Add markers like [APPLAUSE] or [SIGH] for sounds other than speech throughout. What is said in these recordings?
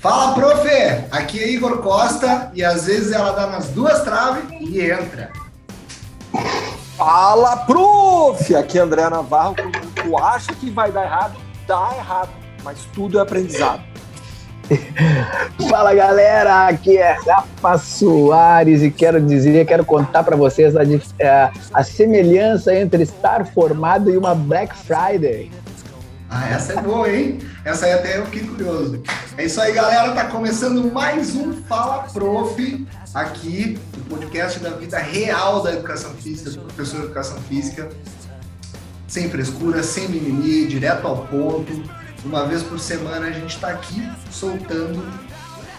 Fala, prof! Aqui é Igor Costa e às vezes ela dá nas duas traves e entra. Fala, prof! Aqui é André Navarro. Tu acha que vai dar errado, dá errado. Mas tudo é aprendizado. [LAUGHS] Fala galera, aqui é Rafa Soares e quero dizer, quero contar para vocês a, a, a semelhança entre estar formado e uma Black Friday. Ah, essa é boa, hein? Essa aí até eu fiquei curioso. É isso aí, galera. Tá começando mais um Fala Prof aqui, o podcast da vida real da educação física, do professor de educação física. Sem frescura, sem mimimi, direto ao ponto. Uma vez por semana a gente está aqui soltando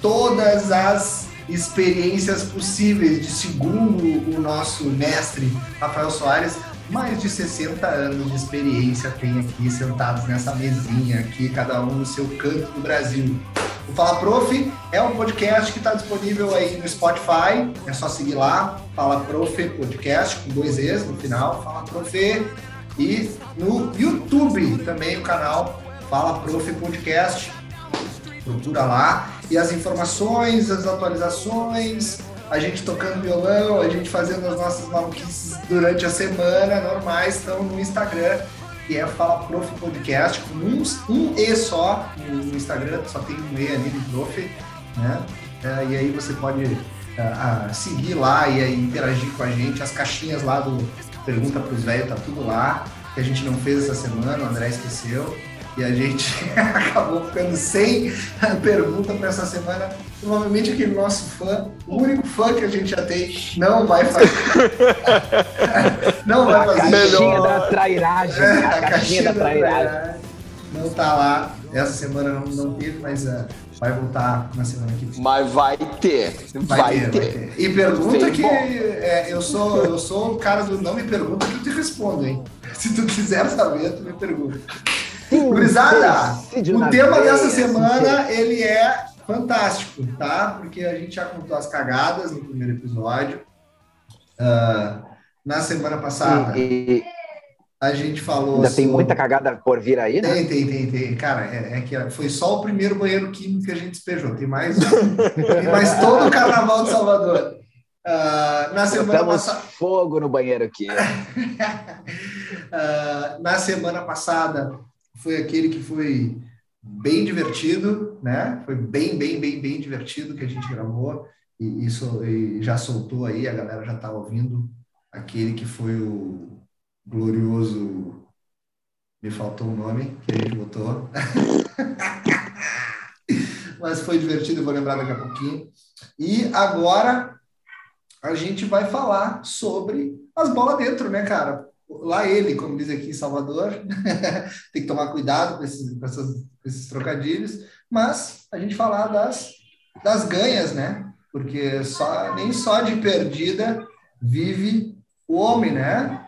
todas as experiências possíveis de segundo o nosso mestre Rafael Soares, mais de 60 anos de experiência tem aqui sentados nessa mesinha aqui, cada um no seu canto do Brasil. O Fala Prof é um podcast que está disponível aí no Spotify, é só seguir lá, Fala Prof Podcast, com dois E's no final, Fala Prof. E no YouTube também o canal Fala Prof Podcast, procura lá. E as informações, as atualizações, a gente tocando violão, a gente fazendo as nossas maluquices durante a semana, normais, estão no Instagram, que é Fala Prof Podcast, com um, um E só no Instagram, só tem um E ali no Prof, né? É, e aí você pode uh, seguir lá e interagir com a gente, as caixinhas lá do Pergunta para os Velhos, tá tudo lá, que a gente não fez essa semana, o André esqueceu e a gente [LAUGHS] acabou ficando sem pergunta para essa semana. Provavelmente aquele nosso fã, o único fã que a gente já tem, não vai fazer. [LAUGHS] não vai fazer. A caixinha da trairagem. É, a, a, caixinha, da trairagem. Não tá lá. Essa semana não, não teve, mas uh, vai voltar na semana que vem. Mas vai ter. Vai, vai ter, ter. Vai ter. E pergunta que é, eu sou eu sou o cara do não me pergunta que eu te respondo, hein? [LAUGHS] Se tu quiser saber, tu me pergunta. Gurizada, o tema dessa semana ele é fantástico, tá? Porque a gente já contou as cagadas no primeiro episódio. Uh, na semana passada, e, a gente falou. Ainda sobre... tem muita cagada por vir aí, né? Tem, tem, tem, tem. Cara, é, é, que foi só o primeiro banheiro químico que a gente despejou. Tem mais, tem mais [LAUGHS] todo o carnaval de Salvador. Uh, na semana passada. fogo no banheiro aqui. uh, [LAUGHS] na semana passada, foi aquele que foi bem divertido, né? Foi bem, bem, bem, bem divertido que a gente gravou e isso já soltou aí, a galera já tá ouvindo aquele que foi o glorioso me faltou o nome que a gente botou. [LAUGHS] Mas foi divertido, eu vou lembrar daqui a pouquinho. E agora a gente vai falar sobre as bolas dentro, né, cara? Lá ele, como diz aqui em Salvador, [LAUGHS] tem que tomar cuidado com esses, com, essas, com esses trocadilhos, mas a gente falar das, das ganhas, né? Porque só, nem só de perdida vive o homem, né?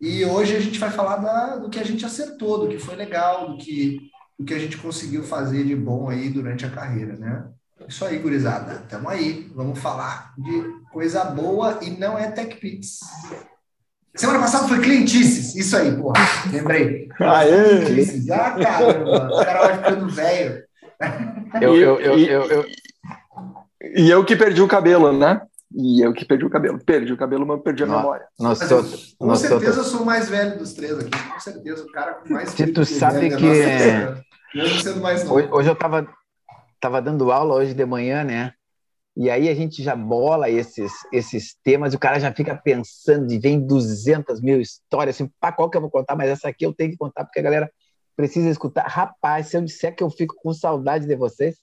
E hoje a gente vai falar da, do que a gente acertou, do que foi legal, do que, do que a gente conseguiu fazer de bom aí durante a carreira, né? Isso aí, gurizada. Tamo aí. Vamos falar de coisa boa e não é TechPix. Semana passada foi clientices. Isso aí, porra. Lembrei. Aê! Clientices. Ah, caramba. O cara vai ficando velho. Eu, eu, eu, eu, eu, E eu que perdi o cabelo, né? E eu que perdi o cabelo. Perdi o cabelo, mas perdi a Nossa, memória. Nossa, eu, com nossa, certeza eu sou o mais velho dos três aqui. Com certeza. O cara com mais Se tu sabe velho, que. Nossa, sendo mais novo. Hoje, hoje eu tava, tava dando aula hoje de manhã, né? E aí a gente já bola esses, esses temas e o cara já fica pensando e vem 200 mil histórias, assim, pá, qual que eu vou contar? Mas essa aqui eu tenho que contar porque a galera precisa escutar. Rapaz, se eu disser que eu fico com saudade de vocês,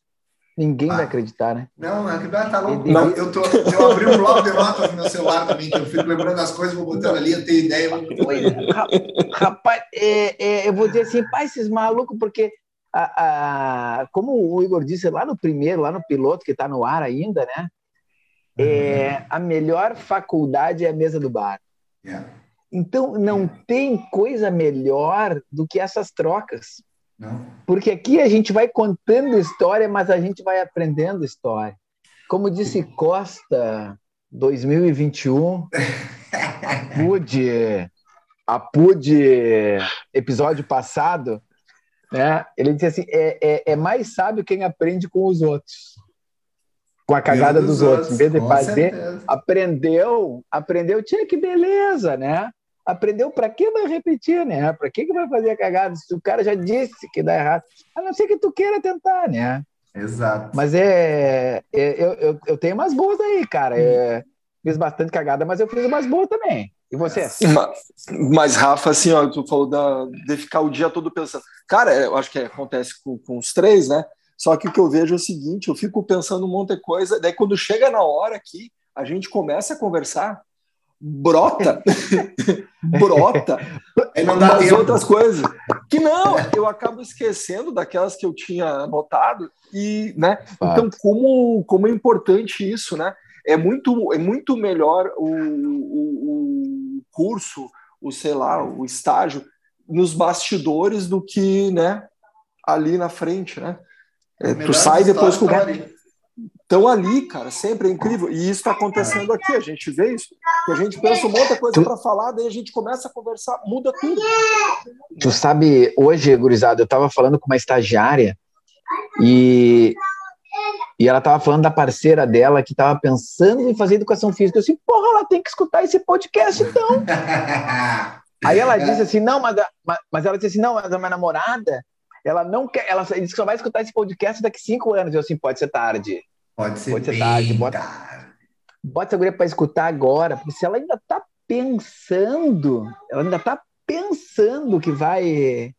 ninguém ah. vai acreditar, né? Não, não, tá louco. Não, eu, tô, eu abri um bloco de notas no meu celular também, que eu fico lembrando as coisas, vou botando ali, eu tenho ideia. Rapaz, é, é, eu vou dizer assim, pai, esses malucos, porque a, a, como o Igor disse lá no primeiro, lá no piloto, que está no ar ainda, né? É, uhum. a melhor faculdade é a mesa do bar. Yeah. Então, não yeah. tem coisa melhor do que essas trocas. Não. Porque aqui a gente vai contando história, mas a gente vai aprendendo história. Como disse Costa, 2021, a [LAUGHS] PUD, a PUD episódio passado, né? Ele disse assim: é, é, é, mais sábio quem aprende com os outros, com a cagada dos, dos outros. Em vez de fazer, certeza. aprendeu, aprendeu, tinha que beleza, né? Aprendeu para que vai repetir, né? Para que, que vai fazer a cagada? Se o cara já disse que dá errado, a não ser que tu queira tentar, né? Exato. Mas é, é eu, eu, eu tenho umas boas aí, cara. É, fiz bastante cagada, mas eu fiz umas boas também. E você? Mas, mas, Rafa, assim, ó, tu falou da, de ficar o dia todo pensando. Cara, eu acho que acontece com, com os três, né? Só que o que eu vejo é o seguinte: eu fico pensando um monte de coisa, daí quando chega na hora aqui, a gente começa a conversar, brota, [LAUGHS] brota umas outras coisas. Que não, eu acabo esquecendo daquelas que eu tinha anotado, e, né? Então, como, como é importante isso, né? É muito, é muito melhor o, o, o curso, o sei lá, o estágio nos bastidores do que, né, ali na frente, né? É, tu sai depois com estão ali, cara, sempre é incrível. E isso está acontecendo aqui, a gente vê isso. Que a gente pensa um monte de coisa para falar, daí a gente começa a conversar, muda tudo. Tu sabe, hoje, gurizada, eu estava falando com uma estagiária e e ela estava falando da parceira dela que estava pensando em fazer educação física. Eu disse, porra, ela tem que escutar esse podcast, então. [LAUGHS] Aí ela disse assim, não, mas, mas ela disse assim, não, mas a minha namorada, ela não quer, ela disse que só vai escutar esse podcast daqui cinco anos. Eu assim, pode ser tarde. Pode ser, pode ser tarde. Bota, bota essa guria para escutar agora, porque se ela ainda está pensando, ela ainda está pensando que vai.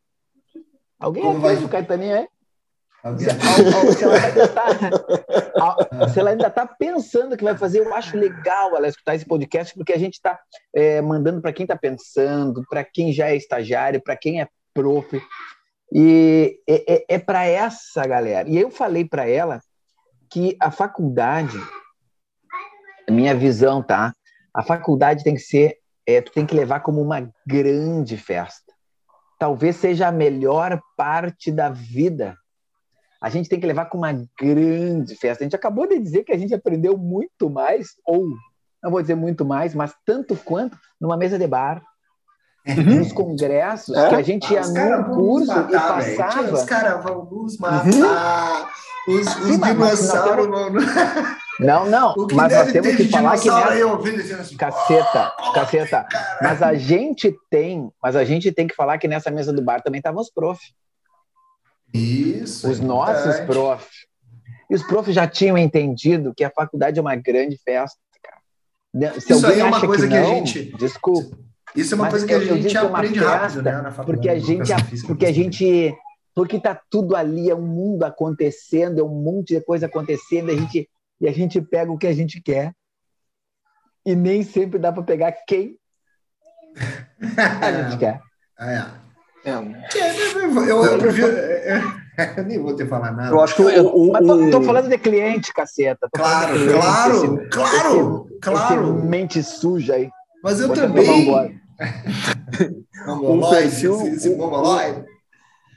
Alguém Como vai... o Caetaninho é? Se, ela ainda tá, [LAUGHS] se ela ainda está pensando que vai fazer, eu acho legal ela escutar esse podcast, porque a gente está é, mandando para quem está pensando, para quem já é estagiário, para quem é prof. E é, é, é para essa galera. E eu falei para ela que a faculdade, minha visão, tá? A faculdade tem que ser, é, tu tem que levar como uma grande festa. Talvez seja a melhor parte da vida a gente tem que levar com uma grande festa. A gente acabou de dizer que a gente aprendeu muito mais, ou não vou dizer muito mais, mas tanto quanto numa mesa de bar, uhum. nos congressos, é? que a gente ia num curso matar, e passava. Os caras vão nos matar. Uhum. Os, os dinossauros vão. [LAUGHS] Não, não, mas nós temos que falar que nessa... assim, caceta, caceta. Mas a gente tem, mas a gente tem que falar que nessa mesa do bar também estavam os prof. Isso. Os é nossos prof. E os profs já tinham entendido que a faculdade é uma grande festa, cara. Se Isso aí é uma coisa que, não, a gente. Desculpa. Isso é uma coisa que a gente aprende rápido, né, na faculdade. Porque a gente, porque a gente, porque tá tudo ali, é um mundo acontecendo, é um monte de coisa acontecendo, a gente, e a gente pega o que a gente quer. E nem sempre dá para pegar quem [LAUGHS] a gente quer. É. É. Eu, eu prefiro. Eu [LAUGHS] nem vou ter falar nada. Eu acho que eu, o, Mas tô, tô, falando de cliente, caceta. Tô claro, cliente, claro, esse, claro, esse, claro. Esse mente suja aí. Mas eu Vou também. [LAUGHS] um perfil, esse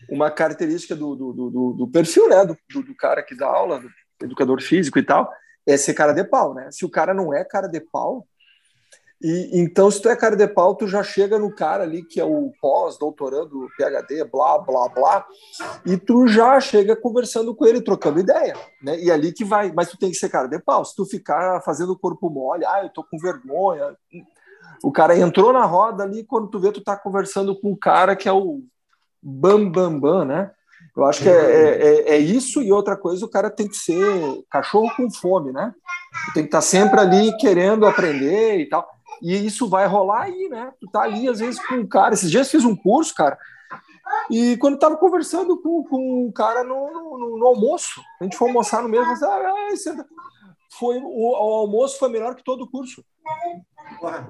uma característica do, do, do, do perfil, né, do, do, cara que dá aula, do educador físico e tal, é ser cara de pau, né? Se o cara não é cara de pau, e, então, se tu é cara de pau, tu já chega no cara ali que é o pós, doutorando, PhD, blá, blá, blá, e tu já chega conversando com ele, trocando ideia, né? E ali que vai, mas tu tem que ser cara de pau. Se tu ficar fazendo o corpo mole, ah, eu tô com vergonha. O cara entrou na roda ali, quando tu vê, tu tá conversando com o cara que é o bam, bam, bam, né? Eu acho que é, é, é, é, isso e outra coisa, o cara tem que ser cachorro com fome, né? Tem que estar tá sempre ali querendo aprender e tal. E isso vai rolar aí, né? Tu tá ali, às vezes, com um cara. Esses dias fiz um curso, cara, e quando tava conversando com, com um cara no, no, no almoço, a gente foi almoçar no mesmo, mas, ah, foi, o, o, almoço foi melhor que todo o curso.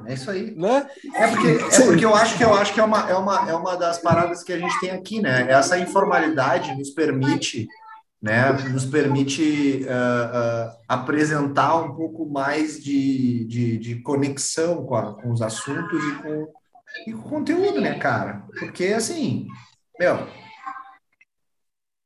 é isso aí. Né? É, porque, é porque eu acho que eu acho que é uma, é, uma, é uma das paradas que a gente tem aqui, né? Essa informalidade nos permite né, nos permite uh, uh, apresentar um pouco mais de, de, de conexão com, a, com, os assuntos e com, e com o conteúdo, né, cara? Porque, assim, meu,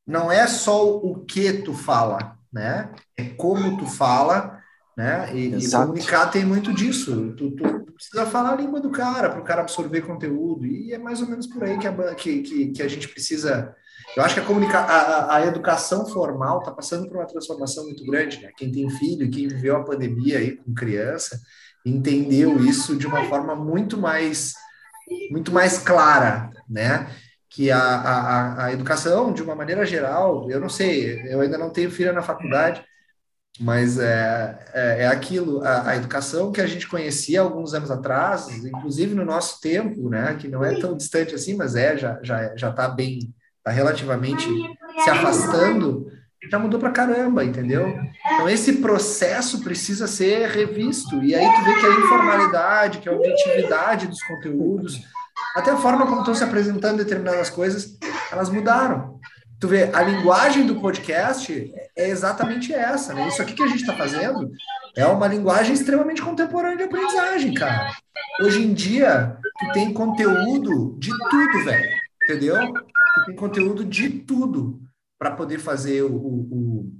não é só o que tu fala, né? É como tu fala, né? E, e comunicar tem muito disso. Tu, tu, precisa falar a língua do cara, para o cara absorver conteúdo. E é mais ou menos por aí que a, que, que, que a gente precisa Eu acho que a, comunica a, a educação formal está passando por uma transformação muito grande. Né? Quem tem filho, quem viveu a pandemia aí com criança, entendeu isso de uma forma muito mais muito mais clara, né? Que a, a, a educação, de uma maneira geral, eu não sei, eu ainda não tenho filha na faculdade, mas é, é, é aquilo, a, a, educação que a gente conhecia alguns anos atrás, inclusive no nosso tempo, né, que não é tão distante assim, mas é, já já já está bem, está relativamente se afastando, já mudou para caramba, entendeu? Então esse processo precisa ser revisto e aí tu vê que a informalidade, que a objetividade dos conteúdos, até a forma como estão se apresentando determinadas coisas, elas mudaram tu vê, a linguagem do podcast é exatamente essa, né? Isso aqui que a gente está fazendo é uma linguagem extremamente contemporânea de aprendizagem, cara. Hoje em dia, tu tem conteúdo de tudo, velho. Entendeu? Tem conteúdo de tudo para poder fazer o, o,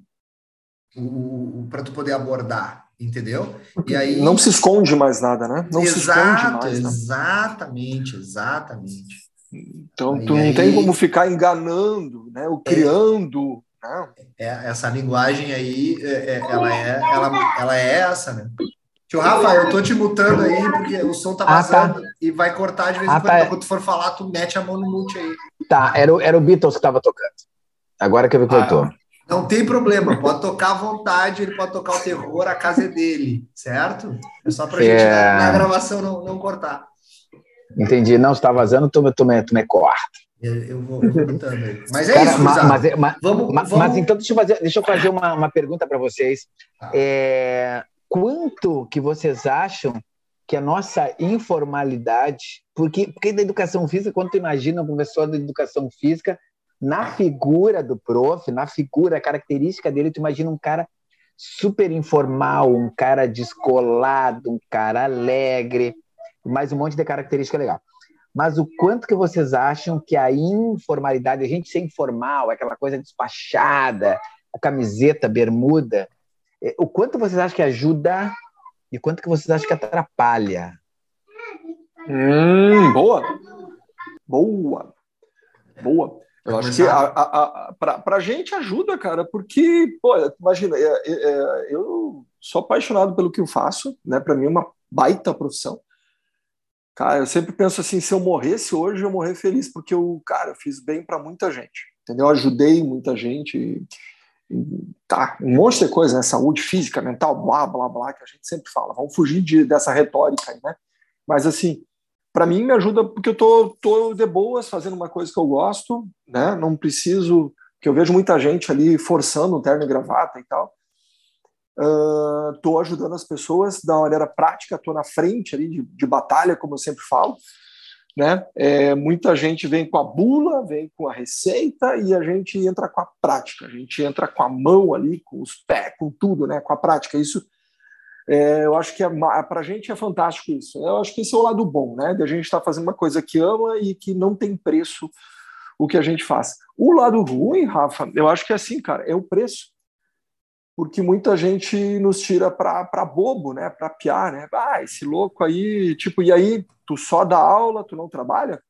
o, o para tu poder abordar, entendeu? E aí não se esconde mais nada, né? Não exato, se esconde mais. Né? Exatamente, exatamente. Então, tu não tem como ficar enganando, né? Ou é. criando. Né? É, essa linguagem aí, é, é, ela, é, ela, ela é essa, né? Tio Rafa, eu tô te mutando aí, porque o som tá vazando ah, tá. e vai cortar de vez em ah, quando. Tá. Quando tu for falar, tu mete a mão no mute aí. Tá, era, o, era o Beatles que tava tocando. Agora que eu vi que ah, voltou. Não tem problema, pode tocar à vontade, ele pode tocar o terror, a casa é dele, certo? É só pra é... gente na, na gravação não, não cortar. Entendi. Não, está vazando, tu, tu, me, tu me corta. Eu, eu vou, voltando aí. Mas é Cara, isso, mas, mas, mas, vamos, mas, vamos... mas, então deixa eu fazer, deixa eu fazer uma, uma pergunta para vocês. Ah. É, quanto que vocês acham que a nossa informalidade, porque, porque da educação física, quando tu imagina um professor de educação física, na figura do prof, na figura, característica dele, tu imagina um cara super informal, um cara descolado, um cara alegre, mais um monte de característica legal. Mas o quanto que vocês acham que a informalidade, a gente ser informal, aquela coisa despachada, a camiseta, bermuda, o quanto vocês acham que ajuda e quanto que vocês acham que atrapalha? Hum, boa. Boa. Boa. Eu acho que a, a, a, para a gente ajuda, cara, porque, pô, imagina, é, é, é, eu sou apaixonado pelo que eu faço, né? Para mim é uma baita profissão. Cara, eu sempre penso assim, se eu morresse hoje, eu morrer feliz, porque eu, cara, eu fiz bem para muita gente, entendeu? Eu ajudei muita gente, tá, um monte de coisa, né? Saúde física, mental, blá, blá, blá, que a gente sempre fala. Vamos fugir de, dessa retórica aí, né? Mas, assim, para mim me ajuda porque eu tô, tô de boas fazendo uma coisa que eu gosto, né? Não preciso, que eu vejo muita gente ali forçando terno e gravata e tal estou uh, ajudando as pessoas da maneira prática, estou na frente ali de, de, batalha, como eu sempre falo. Né? É, muita gente vem com a bula, vem com a receita e a gente entra com a prática, a gente entra com a mão ali, com os pés, com tudo, né? com a prática. Isso é, eu acho que é, para a gente é fantástico isso. Eu acho que esse é o lado bom, né? De a gente estar tá fazendo uma coisa que ama e que não tem preço o que a gente faz. O lado ruim, Rafa, eu acho que é assim, cara, é o preço porque muita gente nos tira para bobo, né? Para piar, né? Ah, esse louco aí, tipo, e aí, tu só dá aula, tu não trabalha?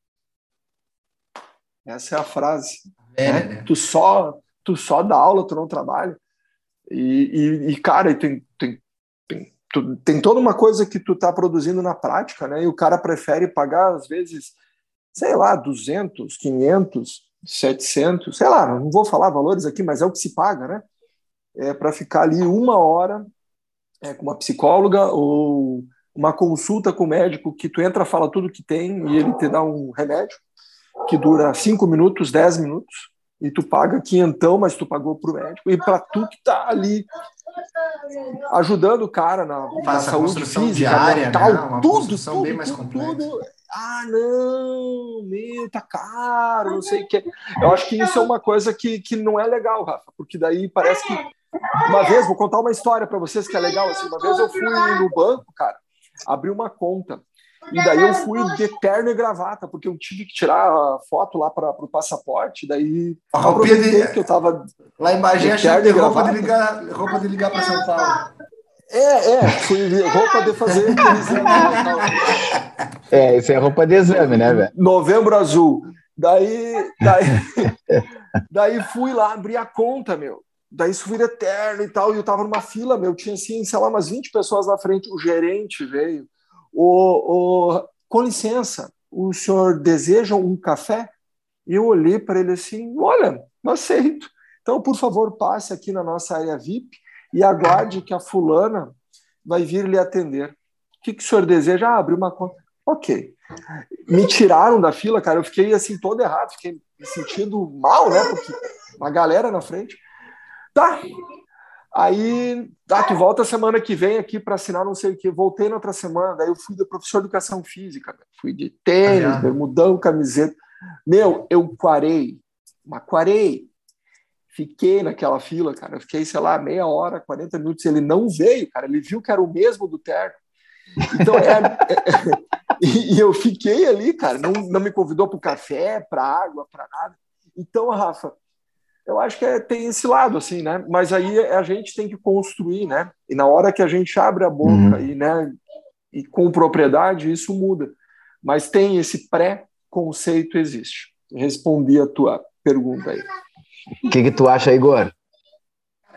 Essa é a frase. É, né? né? Tu só tu só dá aula, tu não trabalha. E, e, e cara, tem, tem, tem, tu, tem toda uma coisa que tu tá produzindo na prática, né? E o cara prefere pagar, às vezes, sei lá, 200, 500, 700, sei lá, não vou falar valores aqui, mas é o que se paga, né? É, para ficar ali uma hora é, com uma psicóloga ou uma consulta com o médico que tu entra, fala tudo que tem e ele te dá um remédio que dura cinco minutos, dez minutos e tu paga quinhentão, mas tu pagou para o médico e para tu que tá ali ajudando o cara na, na saúde física, diária, mental, né? tudo, tudo, bem mais tudo, tudo. Ah, não, meu, tá caro, não sei o que. Eu acho que isso é uma coisa que, que não é legal, Rafa, porque daí parece que uma vez, vou contar uma história para vocês que é legal. Assim, uma vez eu fui no banco, cara, abri uma conta. E daí eu fui de terno e gravata, porque eu tive que tirar a foto lá para o passaporte. Daí a roupa de... que eu tava. Lá em Bagé, de roupa de ligar, roupa de ligar para São Paulo. É, é, fui roupa de fazer É, isso é roupa de exame, né, velho? Novembro azul. Daí, daí [LAUGHS] Daí fui lá abrir a conta, meu. Daí isso vira eterno e tal. E eu tava numa fila, meu. Tinha, assim, sei lá, umas 20 pessoas na frente. O gerente veio. O, o, com licença, o senhor deseja um café? E eu olhei para ele assim: olha, não aceito. Então, por favor, passe aqui na nossa área VIP e aguarde que a fulana vai vir lhe atender. O que, que o senhor deseja? Ah, abrir uma conta. Ok. Me tiraram da fila, cara. Eu fiquei assim todo errado, fiquei me sentindo mal, né? Porque uma galera na frente. Tá. Aí, tá, tu volta semana que vem aqui para assinar não sei o que. Voltei na outra semana, daí eu fui de professor de educação física. Fui de tênis, bermudão, camiseta. Meu, eu quarei, mas quarei. Fiquei naquela fila, cara. Eu fiquei, sei lá, meia hora, 40 minutos. Ele não veio, cara. Ele viu que era o mesmo do terno. Então, é, é, [LAUGHS] e, eu fiquei ali, cara. Não, não me convidou para café, para água, para nada. Então, Rafa, eu acho que é, tem esse lado, assim, né? Mas aí a gente tem que construir, né? E na hora que a gente abre a boca uhum. e, né, e com propriedade, isso muda. Mas tem esse pré-conceito existe. Respondi a tua pergunta aí. O que, que tu acha, Igor?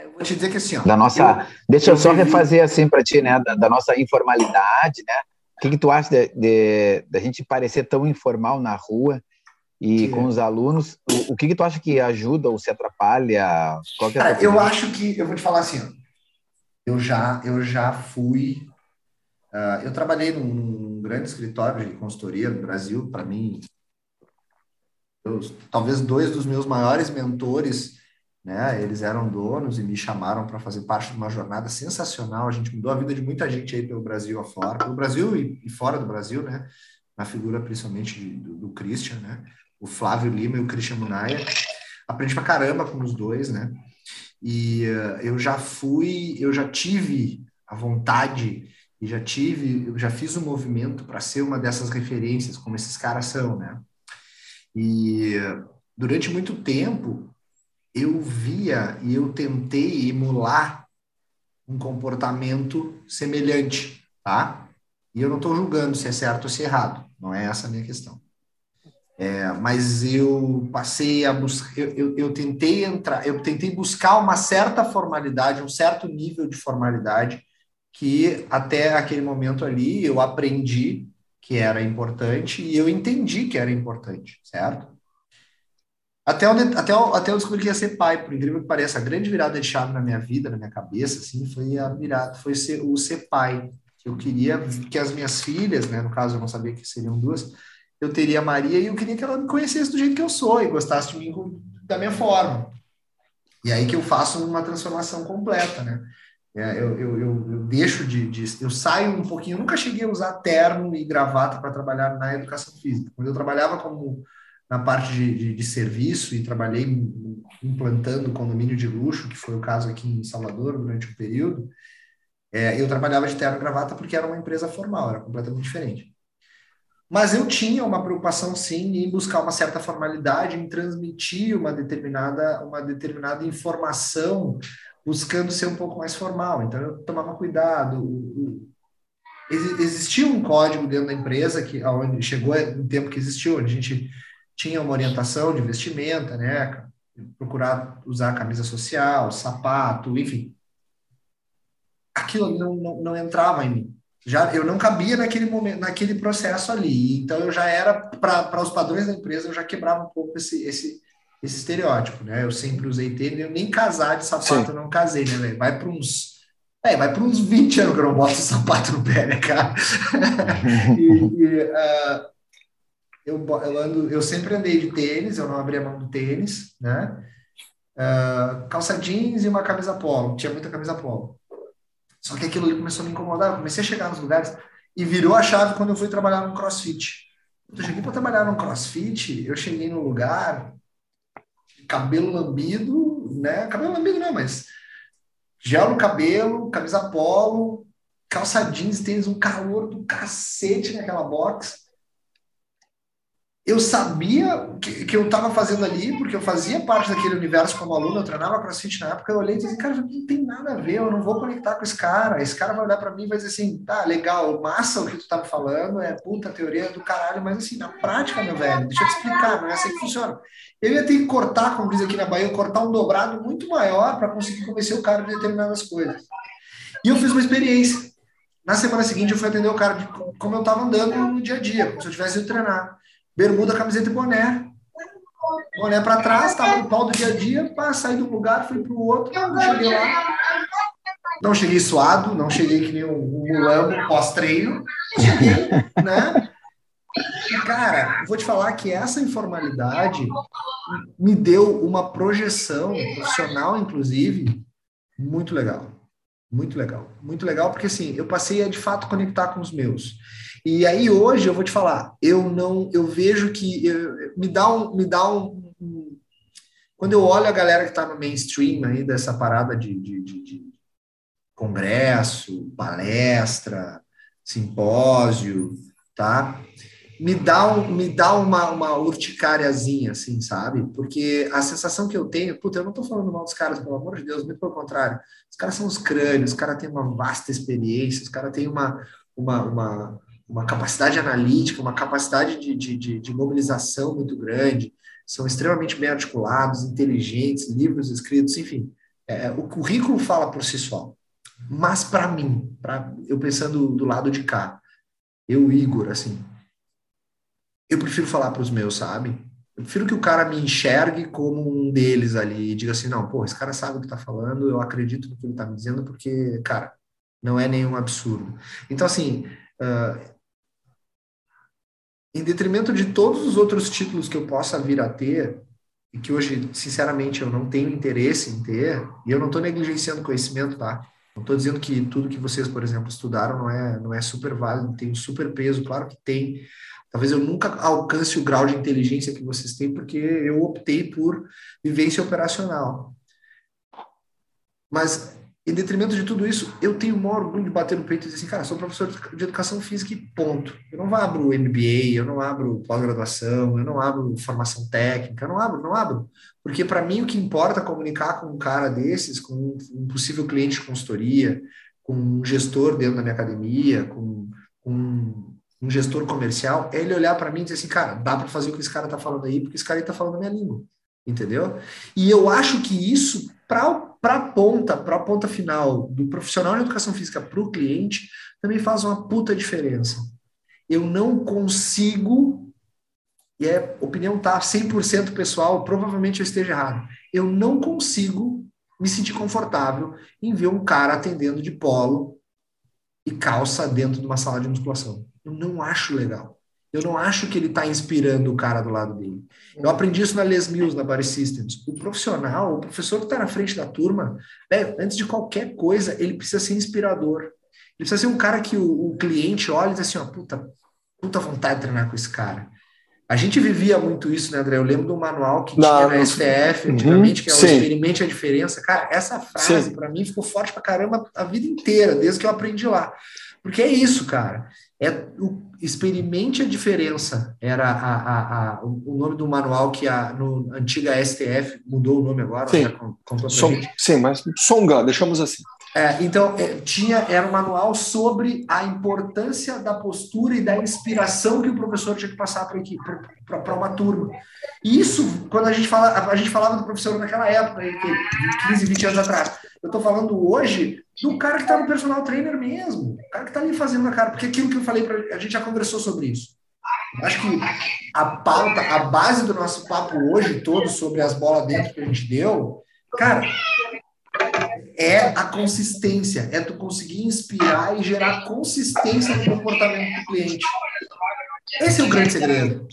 Eu vou te dizer que assim, ó, da nossa, eu, deixa eu, eu só vivi... refazer assim para ti, né, da, da, nossa informalidade, né? O que, que tu acha de, de, de, a gente parecer tão informal na rua e com os alunos, o, o que, que tu acha que ajuda ou se atrapalha? É Cara, eu acho que, eu vou te falar assim, eu já, eu já fui, uh, eu trabalhei num, num, grande escritório de consultoria no Brasil, para mim, eu, talvez dois dos meus maiores mentores, né, eles eram donos e me chamaram para fazer parte de uma jornada sensacional, a gente mudou a vida de muita gente aí pelo Brasil afora, pelo Brasil e, e fora do Brasil, né, na figura principalmente do, do Christian, né, o Flávio Lima e o Christian Munaia. Aprendi pra caramba com os dois, né? E uh, eu já fui, eu já tive a vontade e já tive, eu já fiz um movimento para ser uma dessas referências, como esses caras são, né? E durante muito tempo eu via e eu tentei emular um comportamento semelhante, tá? E eu não estou julgando se é certo ou se é errado, não é essa a minha questão. É, mas eu passei a buscar, eu, eu, eu, tentei entrar, eu tentei buscar uma certa formalidade, um certo nível de formalidade que até aquele momento ali eu aprendi que era importante e eu entendi que era importante, certo? Até eu, até, eu, até eu descobri que ia ser pai, por incrível que pareça, a grande virada de chave na minha vida, na minha cabeça, assim, foi a virada, foi ser, o ser pai. Eu queria que as minhas filhas, né, no caso eu não sabia que seriam duas, eu teria a Maria e eu queria que ela me conhecesse do jeito que eu sou e gostasse de mim da minha forma. E aí que eu faço uma transformação completa, né? É, eu, eu, eu, eu, deixo de, de, Eu saio um pouquinho. Eu nunca cheguei a usar terno e gravata para trabalhar na educação física. Quando eu trabalhava como na parte de, de, de, serviço e trabalhei implantando condomínio de luxo, que foi o caso aqui em Salvador durante um período, é, eu trabalhava de terno e gravata porque era uma empresa formal, era completamente diferente. Mas eu tinha uma preocupação, sim, em buscar uma certa formalidade, em transmitir uma determinada, uma determinada informação, buscando ser um pouco mais formal. Então, eu tomava cuidado. Existia um código dentro da empresa, que onde chegou um tempo que existiu, onde a gente tinha uma orientação de vestimenta, né? Procurar usar camisa social, sapato, enfim. Aquilo não, não, não entrava em mim já eu não cabia naquele momento, naquele processo ali. Então eu já era para os padrões da empresa, eu já quebrava um pouco esse esse, esse estereótipo, né? Eu sempre usei tênis, eu nem casar de sapato eu não casei, né, velho? Vai para uns é, vai para uns 20 anos que eu não boto [LAUGHS] sapato no pé, né, cara? [LAUGHS] e, e uh, eu, eu, ando, eu sempre andei de tênis, eu não abri a mão do tênis, né? Uh, calça jeans e uma camisa polo. Tinha muita camisa polo. Só que aquilo ali começou a me incomodar. Eu comecei a chegar nos lugares e virou a chave quando eu fui trabalhar no CrossFit. Eu cheguei para trabalhar no CrossFit, eu cheguei no lugar, cabelo lambido, né? Cabelo lambido não, mas gel no cabelo, camisa polo, calça jeans, tênis, um calor do cacete naquela box. Eu sabia que, que eu estava fazendo ali, porque eu fazia parte daquele universo como aluno, eu treinava crossfit na época, eu olhei e disse, cara, não tem nada a ver, eu não vou conectar com esse cara, esse cara vai olhar para mim e vai dizer assim, tá, legal, massa o que tu tá falando, é puta teoria do caralho, mas assim, na prática, meu velho, deixa eu te explicar, não é assim que funciona. Eu ia ter que cortar, como diz aqui na Bahia, cortar um dobrado muito maior para conseguir convencer o cara de determinadas coisas. E eu fiz uma experiência. Na semana seguinte, eu fui atender o cara de como eu estava andando no dia a dia, como se eu tivesse ido treinar bermuda, camiseta e boné. Boné para trás, tava no pau do dia a dia, para sair de um lugar, fui para o outro, cheguei lá. Não cheguei suado, não cheguei que nem um, um mulambo pós-treino, [LAUGHS] né? E, cara, vou te falar que essa informalidade me deu uma projeção profissional, inclusive, muito legal. Muito legal. Muito legal, porque assim, eu passei a de fato conectar com os meus. E aí hoje eu vou te falar, eu não, eu vejo que eu, me dá um, me dá um, um, quando eu olho a galera que está no mainstream aí dessa parada de, de, de, de congresso, palestra, simpósio, tá? Me dá, um, me dá uma, uma urticáriazinha, assim, sabe? Porque a sensação que eu tenho, puta, eu não tô falando mal dos caras, pelo amor de Deus, muito pelo contrário. Os caras são os crânios, os caras têm uma vasta experiência, os caras têm uma, uma, uma, uma capacidade analítica, uma capacidade de, de, de, de mobilização muito grande, são extremamente bem articulados, inteligentes, livros escritos, enfim. É, o currículo fala por si só. Mas para mim, pra, eu pensando do lado de cá, eu, Igor, assim, eu prefiro falar para os meus, sabe? Eu prefiro que o cara me enxergue como um deles ali e diga assim, não, pô, esse cara sabe o que está falando, eu acredito no que ele está me dizendo, porque, cara, não é nenhum absurdo. Então, assim, uh, em detrimento de todos os outros títulos que eu possa vir a ter, e que hoje, sinceramente, eu não tenho interesse em ter, e eu não estou negligenciando conhecimento, tá? Não estou dizendo que tudo que vocês, por exemplo, estudaram não é, não é super válido, tem um super peso, claro que tem. Talvez eu nunca alcance o grau de inteligência que vocês têm, porque eu optei por vivência operacional. Mas em detrimento de tudo isso, eu tenho o maior orgulho de bater no peito e dizer assim, cara, sou professor de educação física e ponto. Eu não abro MBA, eu não abro pós-graduação, eu não abro formação técnica, eu não abro, não abro. Porque para mim o que importa é comunicar com um cara desses, com um possível cliente de consultoria, com um gestor dentro da minha academia, com, um gestor comercial, é ele olhar para mim e dizer assim, cara, dá para fazer o que esse cara está falando aí, porque esse cara está falando a minha língua. Entendeu? E eu acho que isso, para para a ponta, para a ponta final do profissional de educação física para o cliente, também faz uma puta diferença. Eu não consigo, e é opinião tá 100% pessoal, provavelmente eu esteja errado. Eu não consigo me sentir confortável em ver um cara atendendo de polo e calça dentro de uma sala de musculação. Eu não acho legal. Eu não acho que ele está inspirando o cara do lado dele. Eu aprendi isso na Les Mills, na Body Systems. O profissional, o professor que está na frente da turma, né, antes de qualquer coisa, ele precisa ser inspirador. Ele precisa ser um cara que o, o cliente olha e diz assim, ó, puta, puta vontade de treinar com esse cara. A gente vivia muito isso, né, André? Eu lembro do manual que tinha na STF uhum, antigamente, que é o Experimente a Diferença. Cara, essa frase, para mim, ficou forte pra caramba a vida inteira, desde que eu aprendi lá. Porque é isso, cara. É o, experimente a diferença. Era a, a, a, o nome do manual que a no antiga STF mudou o nome agora. Sim, né, Som, sim mas Songa, deixamos assim. É, então, é, tinha, era um manual sobre a importância da postura e da inspiração que o professor tinha que passar para uma turma. E isso, quando a gente, fala, a gente falava do professor naquela época, 15, 20 anos atrás. Eu estou falando hoje do cara que está no personal trainer mesmo, o cara que está ali fazendo a cara, porque aquilo que eu falei, pra, a gente já conversou sobre isso. Acho que a pauta, a base do nosso papo hoje todo sobre as bolas dentro que a gente deu, cara, é a consistência, é tu conseguir inspirar e gerar consistência no comportamento do cliente. Esse é o grande segredo.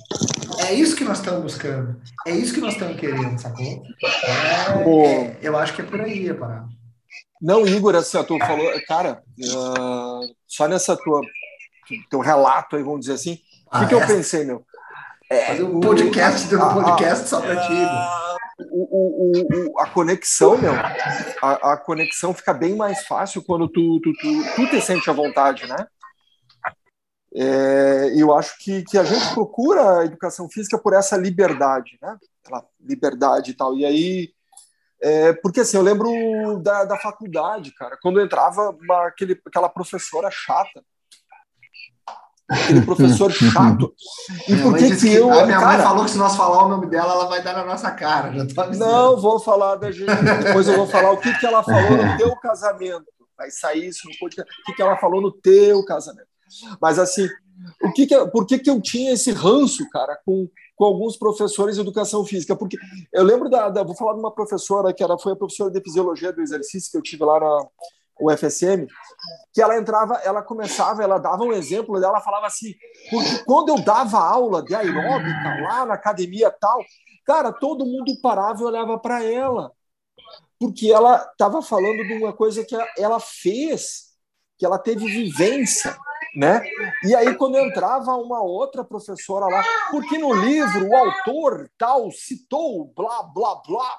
É isso que nós estamos buscando. É isso que nós estamos querendo, sacou? É, é, eu acho que é por aí a parada. Não, Igor, assim, tu falou, cara, uh, só nessa tua teu relato aí, vamos dizer assim, o ah, que, que, eu pensei, meu? É, Fazer um podcast, o, um podcast a, só para ti. O, o, o, a conexão, meu, a, a, conexão fica bem mais fácil quando tu, tu, tu, tu te sente à vontade, né? É, eu acho que, que a gente procura a educação física por essa liberdade, né? Aquela liberdade e tal. E aí, é, porque assim, eu lembro da, da faculdade, cara, quando entrava uma, aquele, aquela professora chata, aquele professor chato. E por que que eu. A minha cara, mãe falou que se nós falar o nome dela, ela vai dar na nossa cara. Já tô não, vou falar da gente. Depois eu vou falar o que, que ela falou no teu casamento. Vai sair isso no podcast. O que, que ela falou no teu casamento. Mas assim, o que, que por que, que eu tinha esse ranço, cara, com, com alguns professores de educação física? Porque eu lembro da, da, Vou falar de uma professora que era, foi a professora de fisiologia do exercício que eu tive lá na UFSM, que ela entrava, ela começava, ela dava um exemplo dela, falava assim, porque quando eu dava aula de aeróbica lá na academia tal, cara, todo mundo parava e olhava para ela, porque ela estava falando de uma coisa que ela fez, que ela teve vivência, né? E aí quando entrava uma outra professora lá, porque no livro o autor tal citou blá blá blá,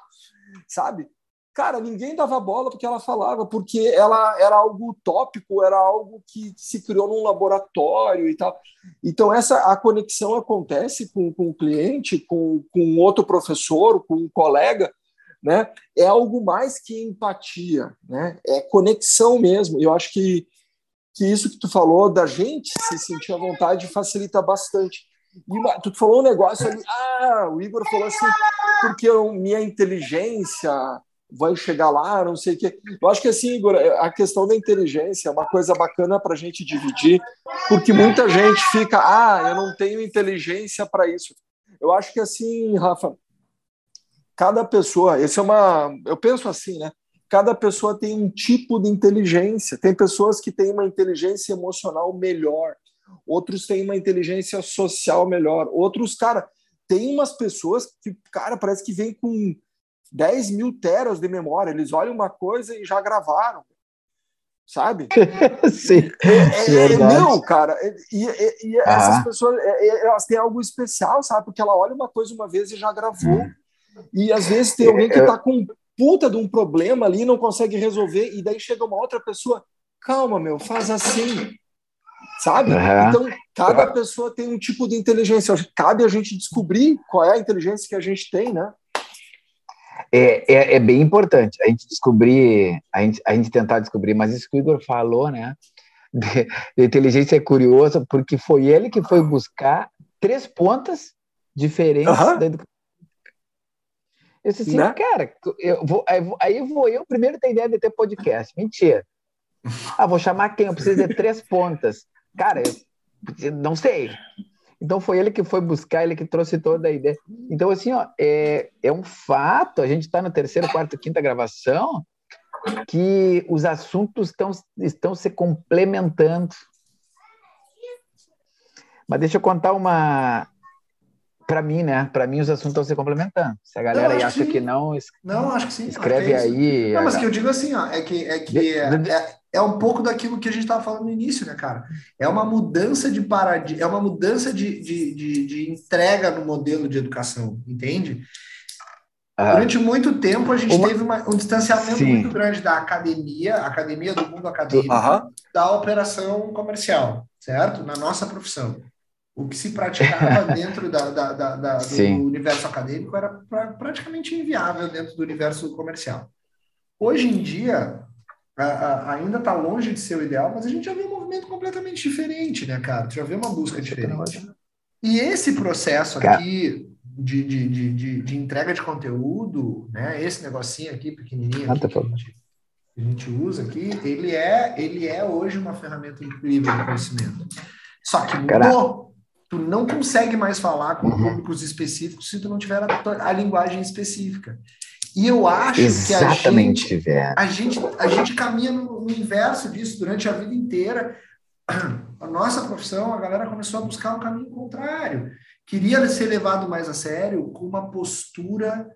sabe? Cara, ninguém dava bola porque ela falava, porque ela era algo utópico, era algo que se criou num laboratório e tal. Então, essa a conexão acontece com, com o cliente, com, com outro professor, com um colega, né? É algo mais que empatia, né? É conexão mesmo. Eu acho que, que isso que tu falou da gente se sentir à vontade facilita bastante. E tu falou um negócio ali, ah, o Igor falou assim, porque minha inteligência vai chegar lá, não sei o quê. Eu acho que assim, Igor, a questão da inteligência é uma coisa bacana para a gente dividir, porque muita gente fica, ah, eu não tenho inteligência para isso. Eu acho que assim, Rafa, cada pessoa, esse é uma, eu penso assim, né? Cada pessoa tem um tipo de inteligência. Tem pessoas que têm uma inteligência emocional melhor, outros têm uma inteligência social melhor, outros, cara, tem umas pessoas que, cara, parece que vem com 10 mil teras de memória. Eles olham uma coisa e já gravaram. Sabe? [LAUGHS] Sim. É, é, é não, cara. E, e, e essas ah. pessoas, é, é, elas têm algo especial, sabe? Porque ela olha uma coisa uma vez e já gravou. Hum. E às vezes tem alguém que está com puta de um problema ali, não consegue resolver, e daí chega uma outra pessoa, calma, meu, faz assim. Sabe? Uhum. Então, cada pessoa tem um tipo de inteligência. Cabe a gente descobrir qual é a inteligência que a gente tem, né? É, é, é, bem importante a gente descobrir, a gente, a gente tentar descobrir, mas isso que o Igor falou, né? De, de inteligência é curiosa, porque foi ele que foi buscar três pontas diferentes uhum. da educação. Eu disse assim, né? cara, eu vou, aí vou eu primeiro ter ideia de ter podcast. Mentira. Ah, vou chamar quem? Eu preciso de três pontas. Cara, eu não sei. Então foi ele que foi buscar, ele que trouxe toda a ideia. Então, assim, ó, é, é um fato, a gente está na terceira, quarta, quinta gravação, que os assuntos estão, estão se complementando. Mas deixa eu contar uma. Para mim, né? Para mim, os assuntos estão se complementando. Se a galera não, acha que, que, não, não, acho que sim. Escreve é aí. Não, mas que eu digo assim, ó, é que, é, que de, é, é, é um pouco daquilo que a gente estava falando no início, né, cara? É uma mudança de paradigma, é uma mudança de, de, de, de, entrega no modelo de educação, entende? Ah, Durante muito tempo a gente uma... teve uma, um distanciamento Sim. muito grande da academia, academia do mundo acadêmico, da operação comercial, certo? Na nossa profissão. O que se praticava [LAUGHS] dentro da, da, da, da do universo acadêmico era pra, praticamente inviável dentro do universo comercial. Hoje em dia, a, a, ainda está longe de ser o ideal, mas a gente já vê um movimento completamente diferente, né, cara? Tu já vê uma busca diferente. E esse processo aqui de, de, de, de, de entrega de conteúdo, né? Esse negocinho aqui pequenininho aqui, que, a gente, que a gente usa aqui, ele é, ele é hoje uma ferramenta incrível de conhecimento. Só que mudou. Tu não consegue mais falar com uhum. públicos específicos se tu não tiver a, a linguagem específica. E eu acho Exatamente, que a gente, a gente, a gente caminha no, no inverso disso durante a vida inteira. A nossa profissão, a galera começou a buscar um caminho contrário. Queria ser levado mais a sério com uma postura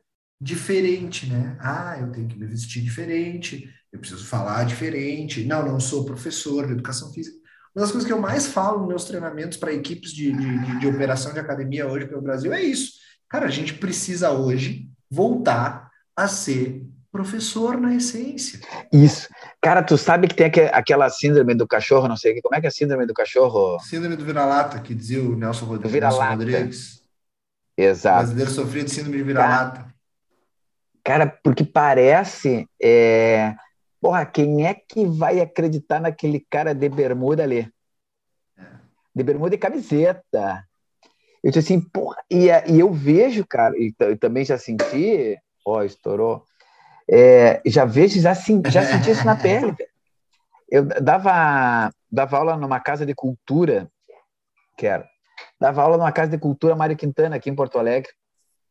diferente, né? Ah, eu tenho que me vestir diferente, eu preciso falar diferente. Não, não sou professor de educação física. Uma das coisas que eu mais falo nos meus treinamentos para equipes de, de, de operação de academia hoje pelo Brasil é isso. Cara, a gente precisa hoje voltar a ser professor na essência. Isso. Cara, tu sabe que tem aquela síndrome do cachorro, não sei como é que é a síndrome do cachorro? Síndrome do vira-lata, que dizia o Nelson Rodrigues. Vira-lata. Rodrigues. Exato. O brasileiro sofria de síndrome de vira-lata. Cara, porque parece. É... Porra, quem é que vai acreditar naquele cara de bermuda ali? É. De bermuda e camiseta. Eu disse assim, porra, e, e eu vejo, cara, e, eu também já senti, ó, estourou, é, já vejo, já, já senti isso na pele. [LAUGHS] Eu dava, dava aula numa casa de cultura, que era, dava aula numa casa de cultura Mário Quintana, aqui em Porto Alegre.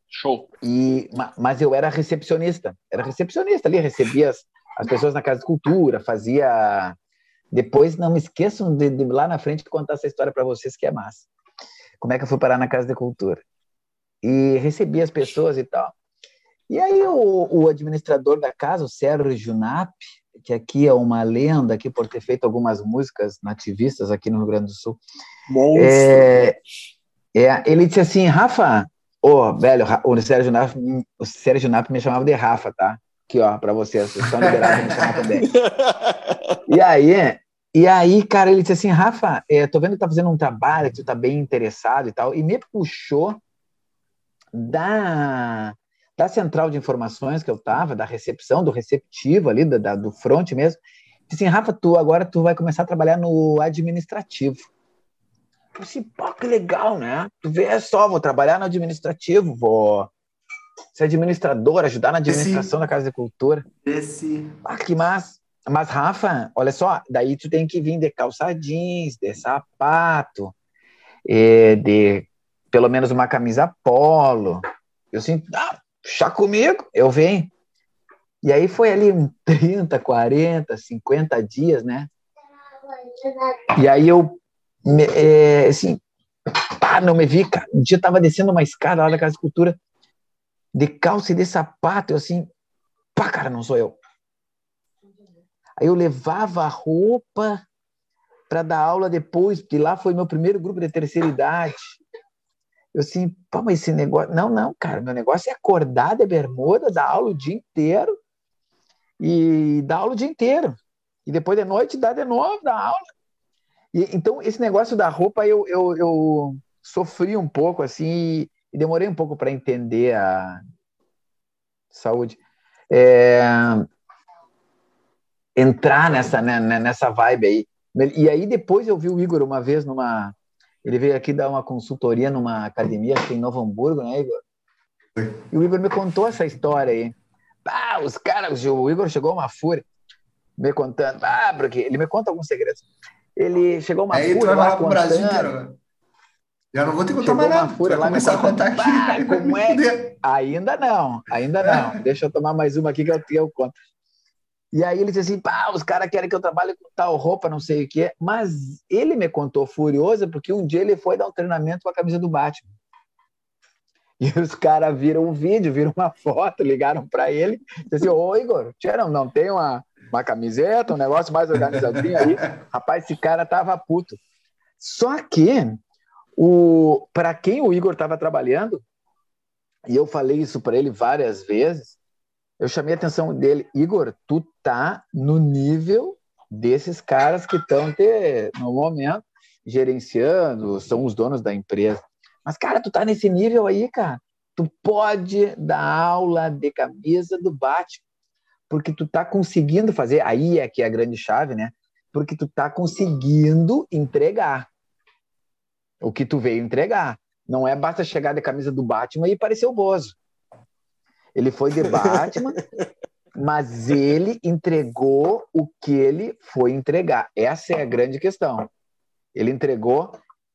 Show. E, mas eu era recepcionista, era recepcionista ali, recebia as, as pessoas na casa de cultura, fazia. Depois, não me esqueçam de, de lá na frente contar essa história para vocês, que é massa. Como é que eu fui parar na casa de cultura? E recebi as pessoas e tal. E aí o, o administrador da casa, o Sérgio Junap, que aqui é uma lenda aqui por ter feito algumas músicas nativistas aqui no Rio Grande do Sul. É, é, ele disse assim, Rafa, ô, oh, velho, o Sérgio Junap, o Sérgio Junap me chamava de Rafa, tá? Aqui, ó, para vocês, vocês estão liberados de me chamar também. E aí, e aí, cara, ele disse assim, Rafa, é, tô vendo que tá fazendo um trabalho, que tu tá bem interessado e tal, e me puxou da da central de informações que eu estava, da recepção, do receptivo ali, da, da, do front mesmo, disse assim, Rafa, tu agora tu vai começar a trabalhar no administrativo. Eu disse, pô, que legal, né? Tu vê só, vou trabalhar no administrativo, vou ser administrador, ajudar na administração Esse... da Casa de Cultura. Esse... Ah, que massa. Mas, Rafa, olha só, daí tu tem que vir de calça jeans, de sapato, de pelo menos uma camisa polo. Eu assim, ah, chá comigo, eu venho. E aí foi ali um 30, 40, 50 dias, né? E aí eu, é, assim, pá, não me vi, cara. Um dia eu tava descendo uma escada lá da Casa de Cultura, de calça e de sapato, eu assim, pá, cara, não sou eu. Aí eu levava a roupa para dar aula depois, porque lá foi meu primeiro grupo de terceira idade. Eu assim, pô, mas esse negócio. Não, não, cara, meu negócio é acordar de bermuda, dar aula o dia inteiro e dar aula o dia inteiro. E depois de noite dar de novo, dar aula. E, então, esse negócio da roupa eu, eu, eu sofri um pouco, assim, e, demorei um pouco para entender a saúde. É... Entrar nessa, né, nessa vibe aí. E aí depois eu vi o Igor uma vez numa ele veio aqui dar uma consultoria numa academia aqui em Novo Hamburgo, né, Igor? E o Igor me contou essa história aí. Ah, os caras, o Igor chegou uma fúria, me contando. Ah, porque ele me conta alguns segredos. Ele chegou uma aí fúria. Vai lá pro Brasil inteiro, né? Já não vou te contar mais nada. Fúria, lá começar a contar aqui. Ah, [LAUGHS] como é? Ainda não, ainda não. [LAUGHS] Deixa eu tomar mais uma aqui que eu, eu conto. E aí ele disse assim, pá, os caras querem que eu trabalhe com tal roupa, não sei o que é. Mas ele me contou furioso porque um dia ele foi dar um treinamento com a camisa do Batman. E [LAUGHS] os caras viram um vídeo, viram uma foto, ligaram para ele, disse assim, ô Igor, não, não tem uma, uma camiseta, um negócio mais organizadinho aí? [LAUGHS] Rapaz, esse cara tava puto. Só que, o para quem o Igor estava trabalhando, e eu falei isso para ele várias vezes, eu chamei a atenção dele, Igor, tu tá no nível desses caras que estão no momento gerenciando, são os donos da empresa. Mas cara, tu tá nesse nível aí, cara. Tu pode dar aula de camisa do Batman, porque tu tá conseguindo fazer, aí é que é a grande chave, né? Porque tu tá conseguindo entregar o que tu veio entregar. Não é basta chegar de camisa do Batman e parecer o Bozo. Ele foi de Batman, [LAUGHS] mas ele entregou o que ele foi entregar. Essa é a grande questão. Ele entregou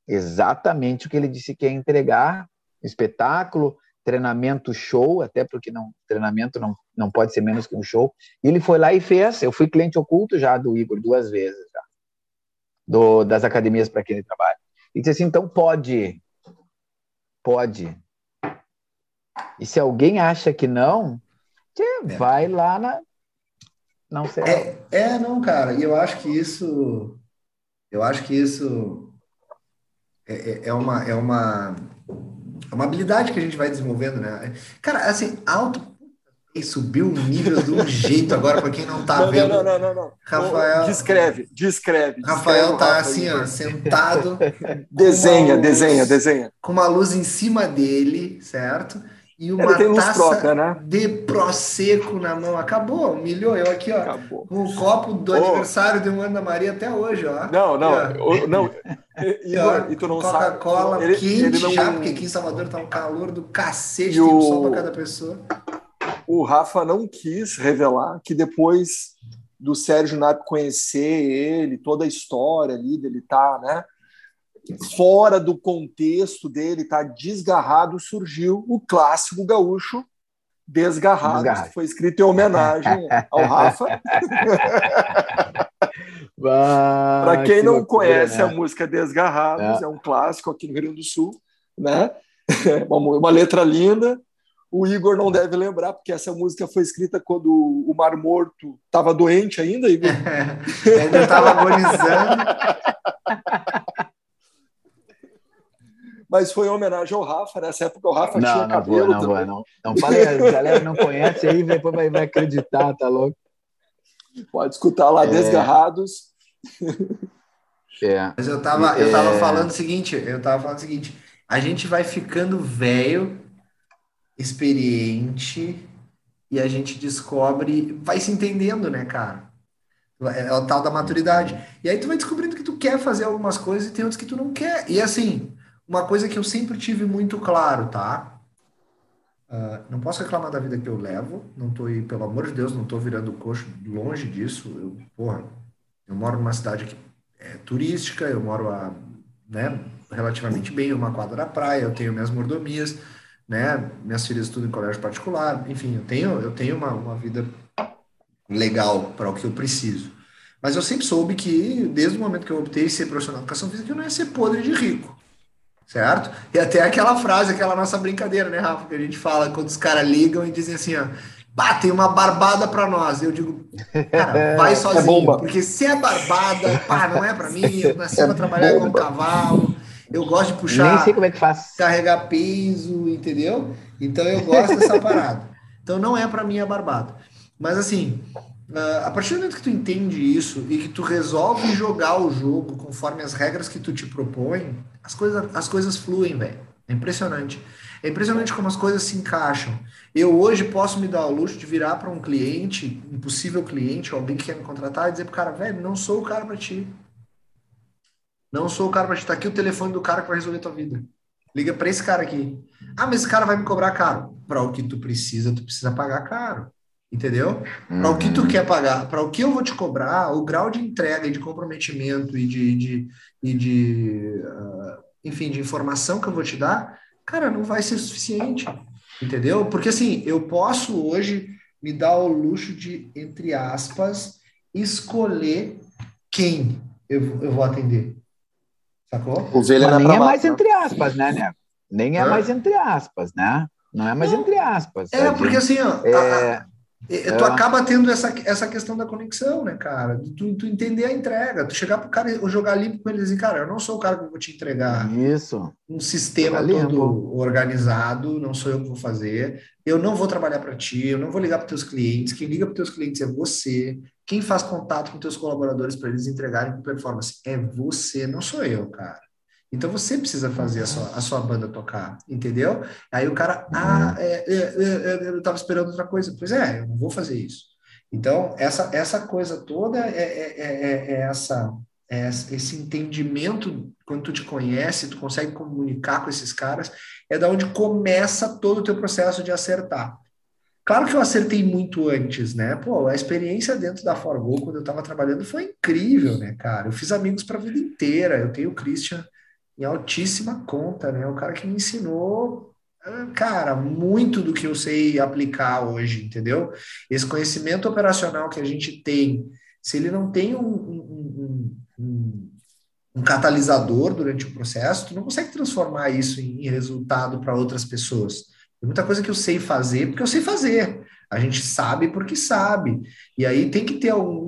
exatamente o que ele disse que ia entregar: espetáculo, treinamento, show, até porque não, treinamento não, não pode ser menos que um show. E ele foi lá e fez. Eu fui cliente oculto já do Igor duas vezes já, do, das academias para quem ele trabalha. E disse assim: então pode, pode e se alguém acha que não, é. vai lá na. Não sei. É, é, não, cara. E eu acho que isso. Eu acho que isso é, é, é, uma, é, uma, é uma habilidade que a gente vai desenvolvendo, né? Cara, assim, auto. E subiu o nível de um [LAUGHS] jeito agora, para quem não está vendo. Não, não, não, não. Rafael. Descreve, descreve. Rafael está assim, ó, sentado. [LAUGHS] desenha, desenha, desenha. Com uma luz em cima dele, certo? E uma taça própria, né? de Prosecco na mão. Acabou, humilhou eu aqui, ó. Acabou. Com o copo do oh. aniversário de um ano da Maria até hoje, ó. Não, não, não. [LAUGHS] E, e tu não Coca-Cola quente ele não... já, porque aqui em Salvador tá um calor do cacete, e tem um o... sol para cada pessoa. O Rafa não quis revelar que depois do Sérgio Nap conhecer ele, toda a história ali dele tá, né? Fora do contexto dele, tá desgarrado, surgiu o clássico gaúcho Desgarrado, Desgarrado. que foi escrito em homenagem ao Rafa. [LAUGHS] Para quem que não loucura, conhece né? a música Desgarrados, é. é. um clássico aqui no Rio Grande do Sul, né? [LAUGHS] Uma, uma letra linda. O Igor não deve lembrar, porque essa música foi escrita quando o Mar Morto estava doente ainda, Igor. [LAUGHS] ainda estava agonizando. Mas foi em homenagem ao Rafa. Nessa época o Rafa não, tinha não cabelo. Vou, não, também. não, não. falei, a [LAUGHS] galera não conhece aí, depois vai, vai acreditar, tá louco? Pode escutar lá, é... Desgarrados. É. Mas eu tava, eu tava é... falando o seguinte, eu tava falando o seguinte, a gente vai ficando velho, experiente, e a gente descobre, vai se entendendo, né, cara? É o tal da maturidade. E aí tu vai descobrindo que tu quer fazer algumas coisas e tem outras que tu não quer. E assim, uma coisa que eu sempre tive muito claro, tá? Uh, não posso reclamar da vida que eu levo, não tô aí, pelo amor de Deus, não tô virando coxo, longe disso. Eu, porra, eu moro numa cidade que é turística, eu moro a, né, relativamente bem, uma quadra da praia, eu tenho minhas mordomias, né, minhas filhas estudam em colégio particular, enfim, eu tenho, eu tenho uma, uma vida legal para o que eu preciso. Mas eu sempre soube que, desde o momento que eu optei ser profissional de educação física, eu não ia ser podre de rico certo? E até aquela frase, aquela nossa brincadeira, né, Rafa, que a gente fala quando os caras ligam e dizem assim, ó, bah, tem uma barbada para nós. Eu digo, cara, vai [LAUGHS] é sozinho, é porque se é barbada, pá, não é para mim, [LAUGHS] eu nasci é para trabalhar com um cavalo, eu gosto de puxar, Nem sei como é que faz. carregar peso, entendeu? Então eu gosto dessa [LAUGHS] parada. Então não é para mim a barbada. Mas assim, Uh, a partir do momento que tu entende isso e que tu resolve jogar o jogo conforme as regras que tu te propõe, as coisas, as coisas fluem, velho. É impressionante. É impressionante como as coisas se encaixam. Eu hoje posso me dar o luxo de virar para um cliente, um possível cliente, alguém que quer me contratar, e dizer pro cara, velho, não sou o cara para ti. Não sou o cara para ti. Tá aqui o telefone do cara que vai resolver tua vida. Liga para esse cara aqui. Ah, mas esse cara vai me cobrar caro. Para o que tu precisa, tu precisa pagar caro. Entendeu? Uhum. Para o que tu quer pagar, para o que eu vou te cobrar, o grau de entrega e de comprometimento e de, de, e de uh, enfim, de informação que eu vou te dar, cara, não vai ser suficiente. Entendeu? Porque assim, eu posso hoje me dar o luxo de, entre aspas, escolher quem eu, eu vou atender. Sacou? Ovelha nem é mais entre aspas, né, né? Nem é Hã? mais entre aspas, né? Não é mais não. entre aspas. É, porque assim, ó, é... a, é. Tu acaba tendo essa, essa questão da conexão, né, cara? Tu, tu entender a entrega, tu chegar pro cara ou jogar limpo com ele e dizer, cara, eu não sou o cara que vou te entregar Isso. um sistema todo organizado, não sou eu que vou fazer, eu não vou trabalhar para ti, eu não vou ligar para teus clientes, quem liga para teus clientes é você, quem faz contato com teus colaboradores para eles entregarem com performance é você, não sou eu, cara. Então você precisa fazer a sua, a sua banda tocar, entendeu? Aí o cara, ah, é, é, é, é eu estava esperando outra coisa. Pois é, eu não vou fazer isso. Então, essa, essa coisa toda é, é, é, é essa, esse entendimento, quando tu te conhece, tu consegue comunicar com esses caras, é da onde começa todo o teu processo de acertar. Claro que eu acertei muito antes, né? Pô, a experiência dentro da Forgo, quando eu estava trabalhando, foi incrível, né, cara? Eu fiz amigos para a vida inteira. Eu tenho o Christian em altíssima conta, né? O cara que me ensinou, cara, muito do que eu sei aplicar hoje, entendeu? Esse conhecimento operacional que a gente tem, se ele não tem um, um, um, um catalisador durante o processo, tu não consegue transformar isso em resultado para outras pessoas. Tem muita coisa que eu sei fazer porque eu sei fazer. A gente sabe porque sabe. E aí tem que ter um, um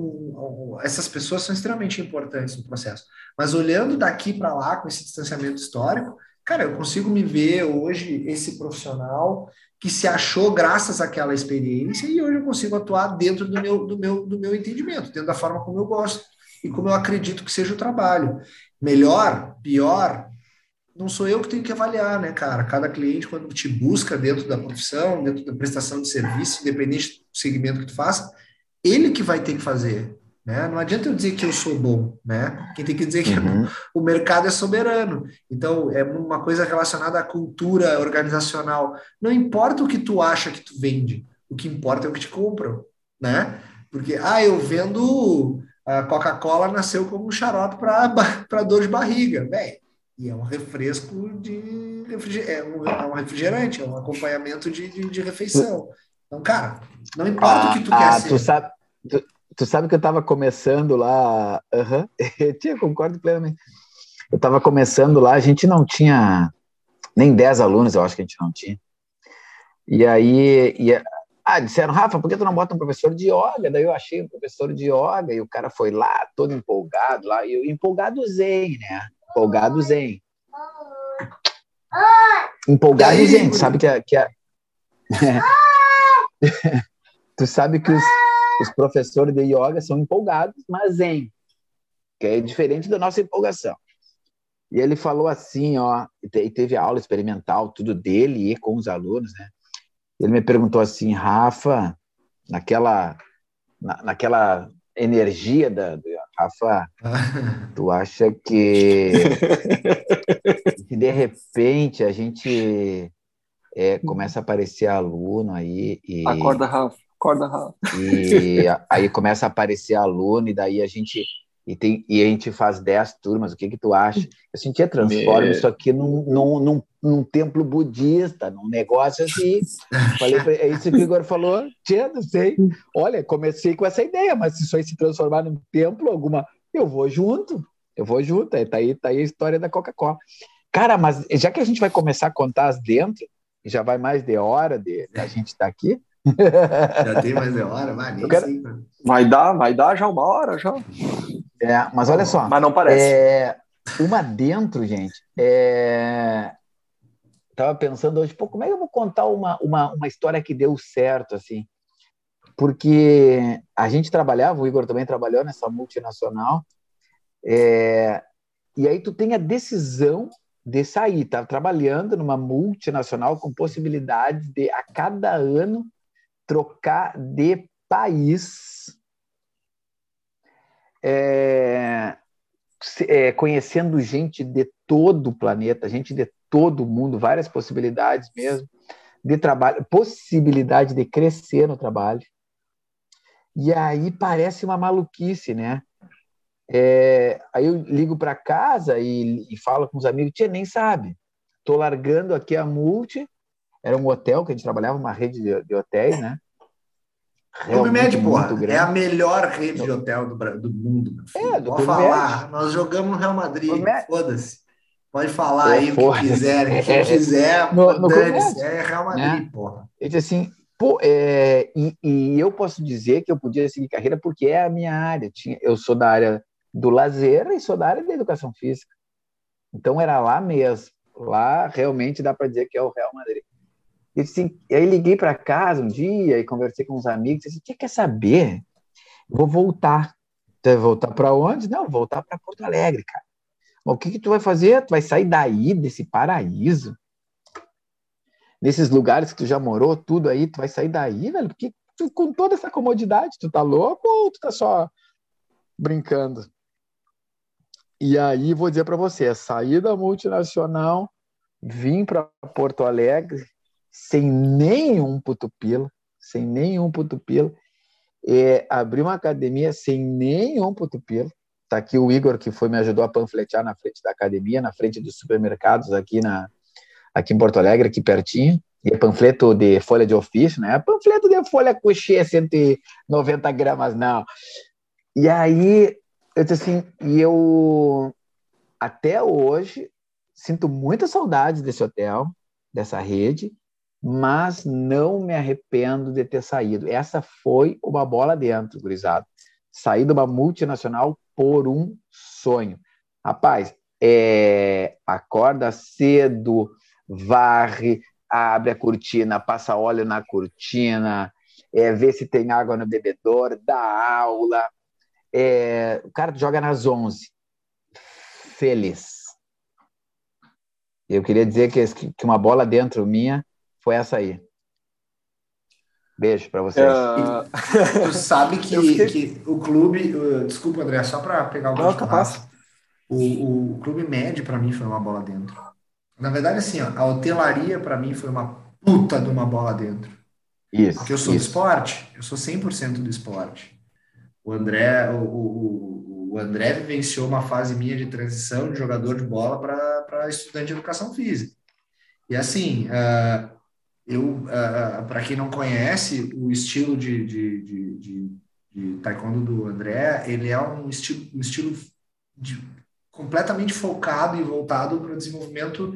essas pessoas são extremamente importantes no processo. Mas olhando daqui para lá, com esse distanciamento histórico, cara, eu consigo me ver hoje esse profissional que se achou graças àquela experiência e hoje eu consigo atuar dentro do meu, do meu, do meu entendimento, dentro da forma como eu gosto e como eu acredito que seja o trabalho. Melhor, pior, não sou eu que tenho que avaliar, né, cara? Cada cliente, quando te busca dentro da profissão, dentro da prestação de serviço, independente do segmento que tu faça, ele que vai ter que fazer. Né? Não adianta eu dizer que eu sou bom, né? Quem tem que dizer que uhum. [LAUGHS] o mercado é soberano. Então, é uma coisa relacionada à cultura organizacional. Não importa o que tu acha que tu vende, o que importa é o que te compram, né? Porque, ah, eu vendo a Coca-Cola nasceu como um xarope para [LAUGHS] dor de barriga, velho. E é um refresco de refrigerante, é um, é um refrigerante, é um acompanhamento de, de, de, refeição. Então, cara, não importa ah, o que tu ah, quer ser. Tu sabe, tu, tu sabe que eu estava começando lá. Uhum, [LAUGHS] eu concordo plenamente. Eu estava começando lá, a gente não tinha nem 10 alunos, eu acho que a gente não tinha. E aí, e, ah, disseram, Rafa, por que tu não bota um professor de yoga? Daí eu achei um professor de yoga e o cara foi lá, todo empolgado, lá, e eu, empolgado zen, né? Empolgado zen. Empolgado zen, tu sabe que a. Que a... [LAUGHS] tu sabe que os, os professores de yoga são empolgados, mas zen, que é diferente da nossa empolgação. E ele falou assim, ó, e teve aula experimental, tudo dele e com os alunos, né? Ele me perguntou assim, Rafa, naquela, na, naquela energia da, da Rafa, [LAUGHS] tu acha que, que de repente a gente é, começa a aparecer aluno aí e acorda Rafa, acorda Rafa e [LAUGHS] aí começa a aparecer aluno e daí a gente e, tem, e a gente faz 10 turmas, o que que tu acha? Eu sentia transforma Me... isso aqui num, num, num, num, templo budista, num negócio assim. Falei, é isso que o Igor falou, tia, não sei. Olha, comecei com essa ideia, mas se isso aí se transformar num templo, alguma, eu vou junto, eu vou junto. Tá aí, tá aí a história da Coca-Cola. Cara, mas já que a gente vai começar a contar as dentro, já vai mais de hora de, de a gente estar tá aqui, [LAUGHS] já tem mais de hora, vai, nem quero... sei, Vai dar, vai dar já uma hora já. É, mas olha só. Mas não parece. É, uma dentro, gente, é... tava pensando hoje, pô, como é que eu vou contar uma, uma, uma história que deu certo, assim? Porque a gente trabalhava, o Igor também trabalhou nessa multinacional, é... e aí tu tem a decisão de sair, tá trabalhando numa multinacional com possibilidade de a cada ano trocar de país, é, é, conhecendo gente de todo o planeta, gente de todo o mundo, várias possibilidades mesmo de trabalho, possibilidade de crescer no trabalho. E aí parece uma maluquice, né? É, aí eu ligo para casa e, e, falo com os amigos, tia, nem sabe. Estou largando aqui a multi, era um hotel que a gente trabalhava, uma rede de, de hotéis, né? Clube porra, é a melhor rede de hotel do, do mundo. É, do Pode falar, nós jogamos no Real Madrid, foda-se. Pode falar é, aí o que quiser, quem quiser, no, no é Real Madrid, né? porra. Ele disse assim, pô, é, e, e, eu posso dizer que eu podia seguir carreira porque é a minha área. Tinha, eu sou da área do lazer e sou da área da educação física. Então era lá mesmo. Lá realmente dá para dizer que é o Real Madrid. E assim, aí liguei para casa um dia e conversei com uns amigos. Disse, que quer saber? Vou voltar. Tu voltar para onde? Não, voltar para Porto Alegre, cara. O que, que tu vai fazer? Tu vai sair daí, desse paraíso? Nesses lugares que tu já morou, tudo aí, tu vai sair daí, velho? Porque tu, com toda essa comodidade, tu tá louco ou tu tá só brincando? E aí vou dizer para você, sair da multinacional, vim para Porto Alegre sem nenhum putupila, sem nenhum putupila, é, abri uma academia sem nenhum putupila. Tá aqui o Igor que foi me ajudou a panfletear na frente da academia, na frente dos supermercados aqui na aqui em Porto Alegre, aqui pertinho. E é panfleto de folha de ofício, né? É panfleto de folha coxê, 190 gramas, não. E aí eu disse assim, e eu até hoje sinto muita saudade desse hotel, dessa rede, mas não me arrependo de ter saído. Essa foi uma bola dentro, gurizada. Sair de uma multinacional por um sonho. Rapaz, é, acorda cedo, varre, abre a cortina, passa óleo na cortina, é, vê se tem água no bebedor, dá aula. É, o cara joga nas 11. Feliz. Eu queria dizer que, que uma bola dentro minha foi essa aí. Beijo para vocês. Uh... Tu sabe que, fiquei... que o clube. Uh, desculpa, André, só para pegar o capaz. O, o clube médio, para mim, foi uma bola dentro. Na verdade, assim, ó, a hotelaria, para mim, foi uma puta de uma bola dentro. Isso. Porque eu sou isso. do esporte, eu sou 100% do esporte. O André, o, o, o, André vivenciou uma fase minha de transição de jogador de bola para estudante de educação física. E assim, uh, eu, uh, para quem não conhece, o estilo de, de, de, de, de taekwondo do André, ele é um estilo, um estilo de, completamente focado e voltado para o desenvolvimento,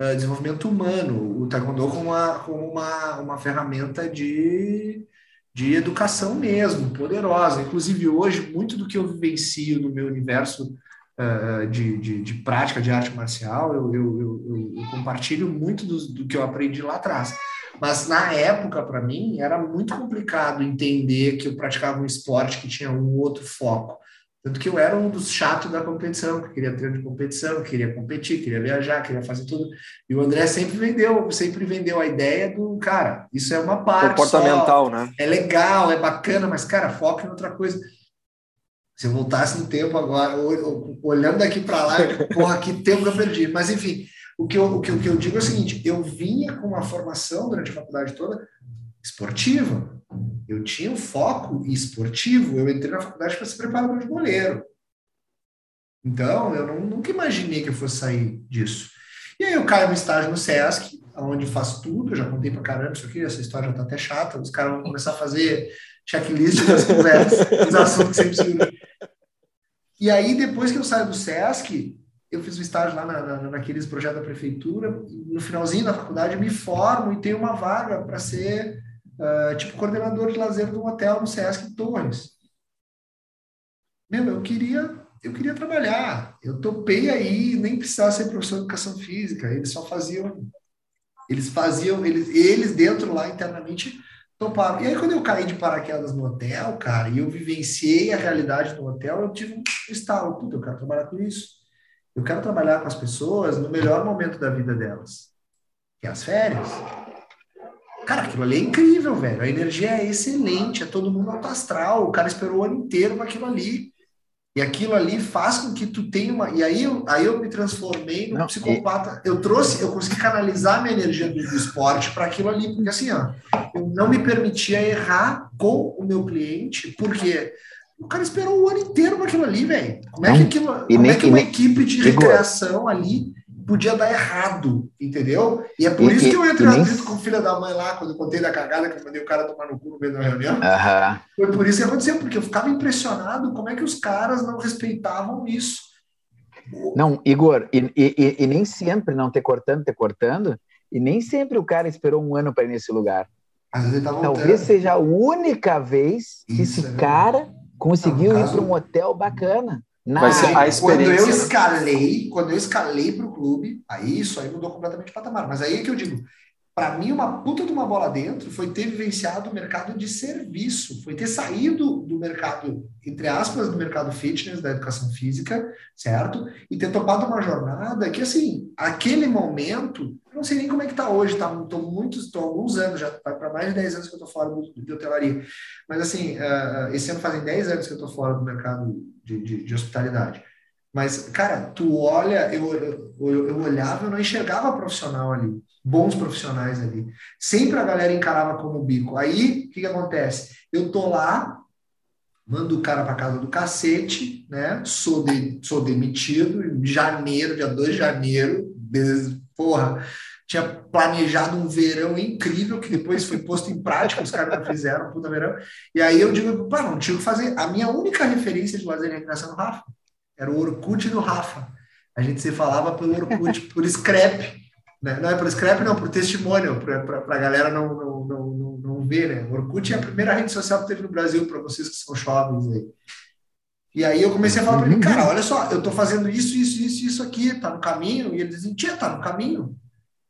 uh, desenvolvimento humano, o taekwondo como uma, como uma, uma ferramenta de, de educação mesmo, poderosa. Inclusive, hoje, muito do que eu vivencio no meu universo uh, de, de, de, prática de arte marcial, eu, eu, eu, eu compartilho muito do, do, que eu aprendi lá atrás. Mas na época, para mim, era muito complicado entender que eu praticava um esporte que tinha um outro foco. Tanto que eu era um dos chatos da competição, que queria treino de competição, queria competir, queria viajar, queria fazer tudo. E o André sempre vendeu, sempre vendeu a ideia do, cara, isso é uma parte comportamental, só, né? É legal, é bacana, mas cara, foca em outra coisa. Se eu voltasse no tempo agora, olhando daqui para lá, porra, que tempo que eu perdi. Mas enfim, o que, eu, o, que, o que eu digo é o seguinte: eu vinha com uma formação durante a faculdade toda esportiva. Eu tinha um foco esportivo. Eu entrei na faculdade para ser preparador de goleiro. Então, eu não, nunca imaginei que eu fosse sair disso. E aí eu caio no estágio no SESC, onde faço tudo. Eu já contei para caramba isso aqui, essa história já está até chata. Os caras vão começar a fazer checklist das conversas, dos assuntos que você precisa. E aí, depois que eu saio do SESC, eu fiz um estágio lá na, na, naqueles projetos da prefeitura. No finalzinho da faculdade, me formo e tenho uma vaga para ser uh, tipo coordenador de lazer de um hotel no Sesc Torres. Meu, eu queria, eu queria trabalhar. Eu topei aí, nem precisava ser professor de educação física. Eles só faziam, eles faziam, eles, eles dentro lá internamente toparam. E aí quando eu caí de paraquedas no hotel, cara, e eu vivenciei a realidade do hotel, eu tive um estalo, puta, eu quero trabalhar com isso. Eu quero trabalhar com as pessoas no melhor momento da vida delas, que é as férias. Cara, aquilo ali é incrível, velho. A energia é excelente, é todo mundo alto astral. O cara esperou o ano inteiro para aquilo ali. E aquilo ali faz com que tu tenha uma. E aí eu, aí eu me transformei num Não, psicopata. E... Eu trouxe, eu consegui canalizar minha energia do, do esporte para aquilo ali, porque assim, ó, eu não me permitia errar com o meu cliente, porque o cara esperou o ano inteiro para aquilo ali, velho. Como é que aquilo, como nem, é que uma equipe de recreação ali podia dar errado, entendeu? E é por e, isso que eu entrei nem... com filha da mãe lá, quando eu contei da cagada que eu mandei o cara tomar no cu no meio da reunião. Foi por isso que aconteceu, porque eu ficava impressionado como é que os caras não respeitavam isso. Não, Igor, e, e, e nem sempre não ter cortando, ter cortando, e nem sempre o cara esperou um ano para ir nesse lugar. Às vezes ele tá Talvez seja a única vez que isso, esse é cara conseguiu ir para um hotel bacana. Na ser a experiência... Quando eu escalei, quando eu escalei para o clube, aí isso aí mudou completamente o patamar. Mas aí é que eu digo, para mim, uma puta de uma bola dentro foi ter vivenciado o mercado de serviço, foi ter saído do mercado, entre aspas, do mercado fitness, da educação física, certo? E ter topado uma jornada que, assim, aquele momento, eu não sei nem como é que tá hoje, tá? Tô muitos, tô alguns anos, já vai para mais de 10 anos que eu tô fora de hotelaria. Mas, assim, uh, esse ano fazem 10 anos que eu tô fora do mercado de, de, de hospitalidade. Mas, cara, tu olha, eu, eu, eu olhava, eu não enxergava profissional ali, bons profissionais ali. Sempre a galera encarava como bico. Aí, o que, que acontece? Eu tô lá, mando o cara para casa do cacete, né? Sou, de, sou demitido em janeiro, dia 2 de janeiro, porra, tinha planejado um verão incrível que depois foi posto em prática, os caras não fizeram, puta verão. E aí eu digo, pá, não tinha o que fazer. A minha única referência de lazer e recreação no Rafa. Era o Orkut do Rafa. A gente se falava pelo Orkut, por scrap. Né? Não é por scrap, não, por testemunho, para a galera não, não, não, não, não ver. Né? O Orkut é a primeira rede social que teve no Brasil, para vocês que são jovens aí. E aí eu comecei a falar para ele, cara, olha só, eu estou fazendo isso, isso, isso, isso aqui, tá no caminho. E ele dizia, tia, tá no caminho.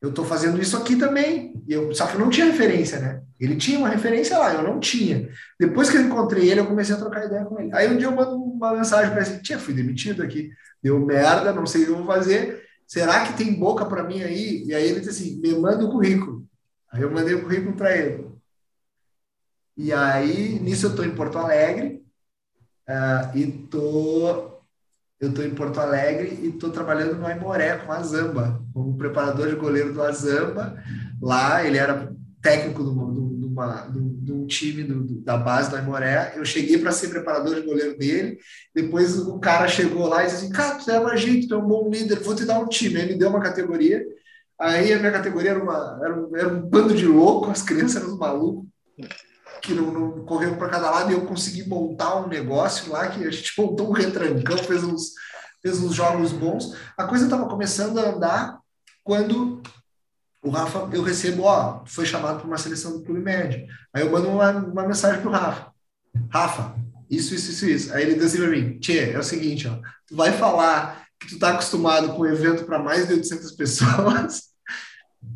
Eu estou fazendo isso aqui também. E eu, só que eu não tinha referência, né? Ele tinha uma referência lá, eu não tinha. Depois que eu encontrei ele, eu comecei a trocar ideia com ele. Aí um dia eu mando uma mensagem para ele, tia, fui demitido aqui, deu merda, não sei o que eu vou fazer. Será que tem boca para mim aí? E aí ele disse assim, me manda o currículo. Aí eu mandei o currículo para ele. E aí, nisso eu estou em Porto Alegre, uh, e tô, eu estou em Porto Alegre e estou trabalhando no Aimoré com a Zamba, como preparador de goleiro do Azamba. Lá ele era técnico de, uma, de um time do, da base do Aimoré. Eu cheguei para ser preparador de goleiro dele. Depois o cara chegou lá e disse assim: Cara, tu é uma gente, tu é um bom líder, vou te dar um time. Aí me deu uma categoria. Aí a minha categoria era, uma, era, um, era um bando de loucos, as crianças eram malucos que não, não para cada lado e eu consegui montar um negócio lá que a gente [LAUGHS] montou um retrancão, fez uns, fez uns jogos bons. A coisa estava começando a andar quando o Rafa, eu recebo, ó, foi chamado para uma seleção do Clube Médio. Aí eu mando uma, uma mensagem para o Rafa. Rafa, isso, isso, isso, isso. Aí ele diz assim para mim, Tchê, é o seguinte, ó, tu vai falar que tu tá acostumado com um evento para mais de 800 [LAUGHS] pessoas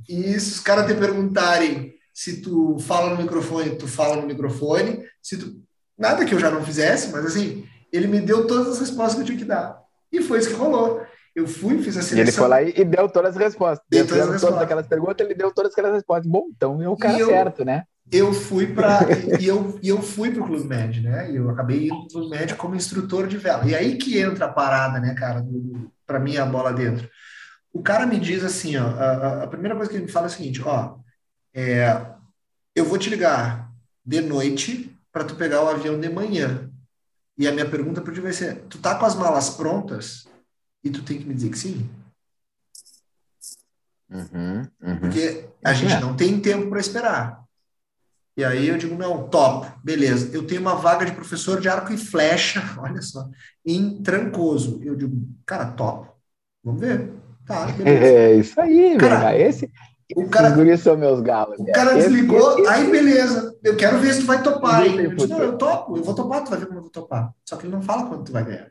e se os caras te perguntarem se tu fala no microfone, tu fala no microfone. Se tu... Nada que eu já não fizesse, mas assim, ele me deu todas as respostas que eu tinha que dar. E foi isso que rolou. Eu fui, fiz a seleção. E ele foi lá e, deu todas as respostas. Deu todas, as respostas. todas aquelas perguntas, ele deu todas aquelas respostas. Bom, então é o cara eu, certo, né? Eu fui para e eu, e eu fui para o Clube Med, né? E eu acabei indo para o Clube Med como instrutor de vela. E aí que entra a parada, né, cara? Para mim, a bola dentro. O cara me diz assim, ó, a, a primeira coisa que ele me fala é o seguinte, ó, é, eu vou te ligar de noite para tu pegar o avião de manhã. E a minha pergunta para ti vai ser: tu tá com as malas prontas e tu tem que me dizer que sim? Uhum, uhum. Porque a gente é. não tem tempo para esperar. E aí eu digo, não, top, beleza. Eu tenho uma vaga de professor de arco e flecha, [LAUGHS] olha só, em Trancoso. Eu digo, cara, top. Vamos ver. Tá. [LAUGHS] É isso aí, cara. Esse, o cara, Os são meus galos. O cara desligou, esse, aí beleza. Eu quero ver se tu vai topar. Eu disse, não, eu topo, eu vou topar, tu vai ver como eu vou topar. Só que ele não fala quanto tu vai ganhar.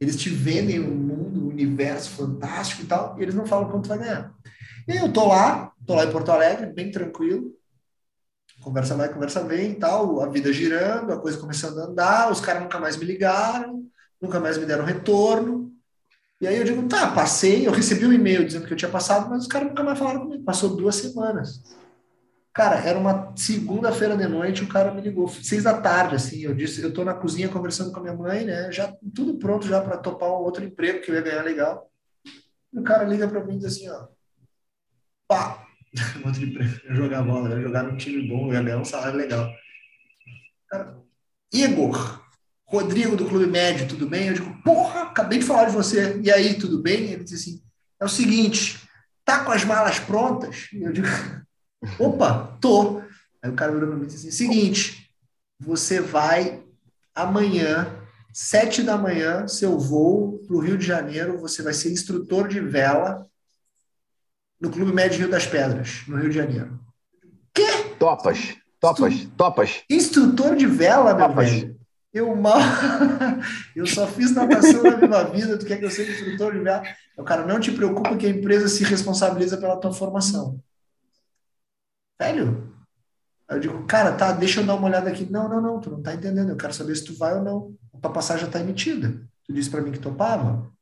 Eles te vendem um mundo, um universo fantástico e tal, e eles não falam quanto tu vai ganhar. E aí eu tô lá, tô lá em Porto Alegre, bem tranquilo. Conversa vai, conversa vem e tal, a vida girando, a coisa começando a andar, os caras nunca mais me ligaram, nunca mais me deram retorno. E aí eu digo, tá, passei, eu recebi um e-mail dizendo que eu tinha passado, mas os caras nunca mais falaram comigo. Passou duas semanas. Cara, era uma segunda-feira de noite, o cara me ligou, seis da tarde, assim, eu disse, eu tô na cozinha conversando com a minha mãe, né, já tudo pronto já para topar um outro emprego que eu ia ganhar legal. E o cara liga para mim e diz assim, ó, pá, [LAUGHS] um outro emprego, jogar bola, jogar num time bom, ganhar um salário legal. Cara, Igor, Rodrigo do Clube Médio, tudo bem? Eu digo, porra, acabei de falar de você. E aí, tudo bem? Ele disse assim: é o seguinte, tá com as malas prontas? E eu digo, [LAUGHS] opa, tô. Aí o cara virou para mim e disse assim: seguinte, você vai amanhã, sete da manhã, seu voo para o Rio de Janeiro, você vai ser instrutor de vela no Clube Médio Rio das Pedras, no Rio de Janeiro. Quê? Topas, topas, topas. Instrutor de vela, meu topas. velho. Eu mal. [LAUGHS] eu só fiz natação na minha vida, tu quer que eu seja instrutor de viagem? O cara, não te preocupa que a empresa se responsabiliza pela tua formação. Velho, eu digo, cara, tá, deixa eu dar uma olhada aqui. Não, não, não, tu não tá entendendo. Eu quero saber se tu vai ou não. A tua passagem já tá emitida. Tu disse para mim que topava.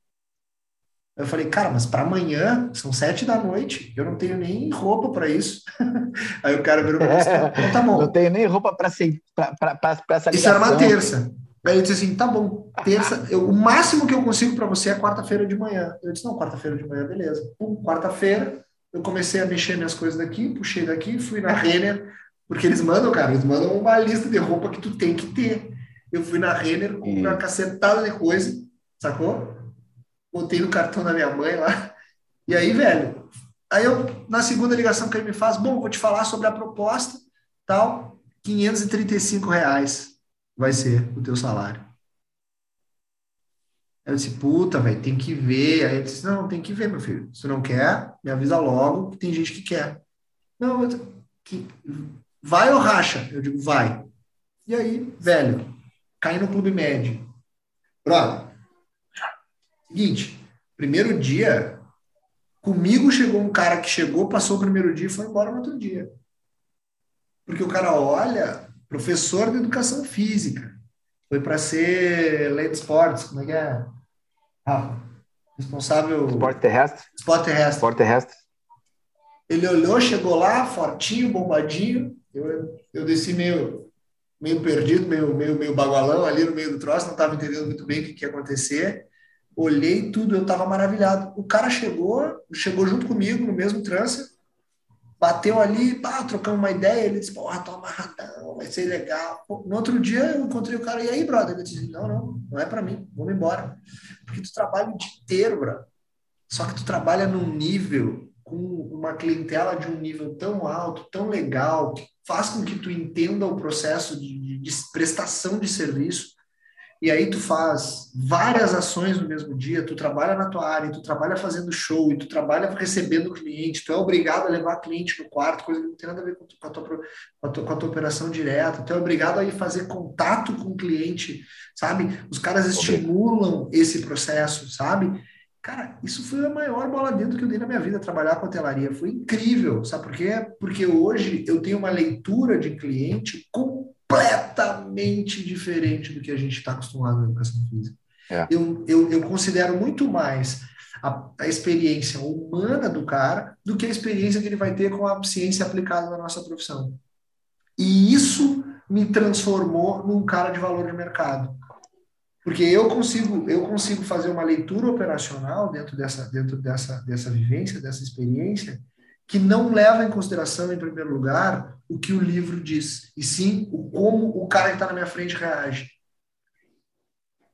Eu falei, cara, mas para amanhã, são sete da noite, eu não tenho nem roupa para isso. [LAUGHS] Aí o cara virou mim então tá bom. Não tenho nem roupa para essa ligação. Isso era uma terça. Aí eu disse assim, tá bom, terça, eu, o máximo que eu consigo para você é quarta-feira de manhã. Eu disse, não, quarta-feira de manhã, beleza. Pum, quarta-feira, eu comecei a mexer minhas coisas daqui, puxei daqui, fui na Renner, porque eles mandam, cara, eles mandam uma lista de roupa que tu tem que ter. Eu fui na Renner com uma cacetada de coisa, sacou? Botei no cartão da minha mãe lá. E aí, velho, aí eu, na segunda ligação que ele me faz, bom, vou te falar sobre a proposta, tal, 535 reais vai ser o teu salário. Eu disse, puta, velho, tem que ver. Aí ele disse, não, tem que ver, meu filho. Se não quer, me avisa logo, que tem gente que quer. Não, eu, que, vai ou racha? Eu digo, vai. E aí, velho, caí no Clube Médio Brother, seguinte, primeiro dia, comigo chegou um cara que chegou, passou o primeiro dia e foi embora no outro dia. Porque o cara olha, professor de educação física, foi para ser late sports, como é que é? Ah, responsável. Esporte terrestre? Esporte terrestre. Esporte terrestre. Ele olhou, chegou lá, fortinho, bombadinho. Eu, eu desci meio, meio perdido, meio, meio, meio bagualão ali no meio do troço, não estava entendendo muito bem o que, que ia acontecer. Olhei tudo, eu estava maravilhado. O cara chegou, chegou junto comigo no mesmo trânsito, bateu ali, pá, trocamos uma ideia, ele disse, porra, tô amarradão, vai ser legal. No outro dia eu encontrei o cara, e aí, brother? Ele disse, não, não, não é para mim, vamos embora. Porque tu trabalha o dia inteiro, brother. Só que tu trabalha num nível, com uma clientela de um nível tão alto, tão legal, que faz com que tu entenda o processo de, de prestação de serviço, e aí tu faz várias ações no mesmo dia, tu trabalha na tua área, tu trabalha fazendo show, e tu trabalha recebendo cliente, tu é obrigado a levar cliente no quarto, coisa que não tem nada a ver com a tua, com a tua, com a tua operação direta, tu é obrigado a ir fazer contato com o cliente, sabe? Os caras estimulam esse processo, sabe? Cara, isso foi a maior bola dentro que eu dei na minha vida, trabalhar com hotelaria. Foi incrível, sabe por quê? Porque hoje eu tenho uma leitura de cliente com completamente diferente do que a gente está acostumado na educação física. É. Eu, eu, eu, considero muito mais a, a, experiência humana do cara do que a experiência que ele vai ter com a ciência aplicada na nossa profissão. E isso me transformou num cara de valor de mercado. Porque eu consigo, eu consigo fazer uma leitura operacional dentro dessa, dentro dessa, dessa vivência, dessa experiência, que não leva em consideração, em primeiro lugar, o que o livro diz, e sim o como o cara que está na minha frente reage.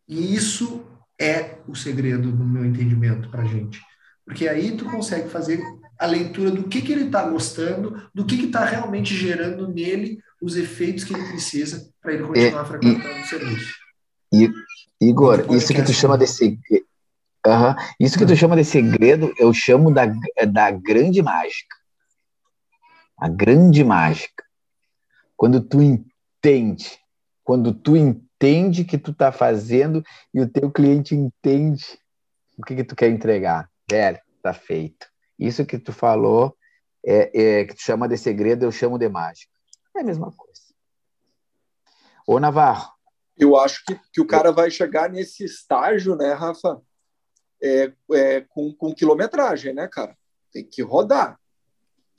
E isso é o segredo, no meu entendimento, para gente. Porque aí tu consegue fazer a leitura do que, que ele está gostando, do que está realmente gerando nele os efeitos que ele precisa para ele continuar e, frequentando e, o serviço. E, Igor, isso que tu chama de segredo, uhum. isso que tu chama de segredo, eu chamo da, da grande mágica a grande mágica. Quando tu entende, quando tu entende que tu tá fazendo e o teu cliente entende o que, que tu quer entregar. Velho, tá feito. Isso que tu falou, é, é, que tu chama de segredo, eu chamo de mágica. É a mesma coisa. Ô, Navarro. Eu acho que, que o cara vai chegar nesse estágio, né, Rafa? É, é, com, com quilometragem, né, cara? Tem que rodar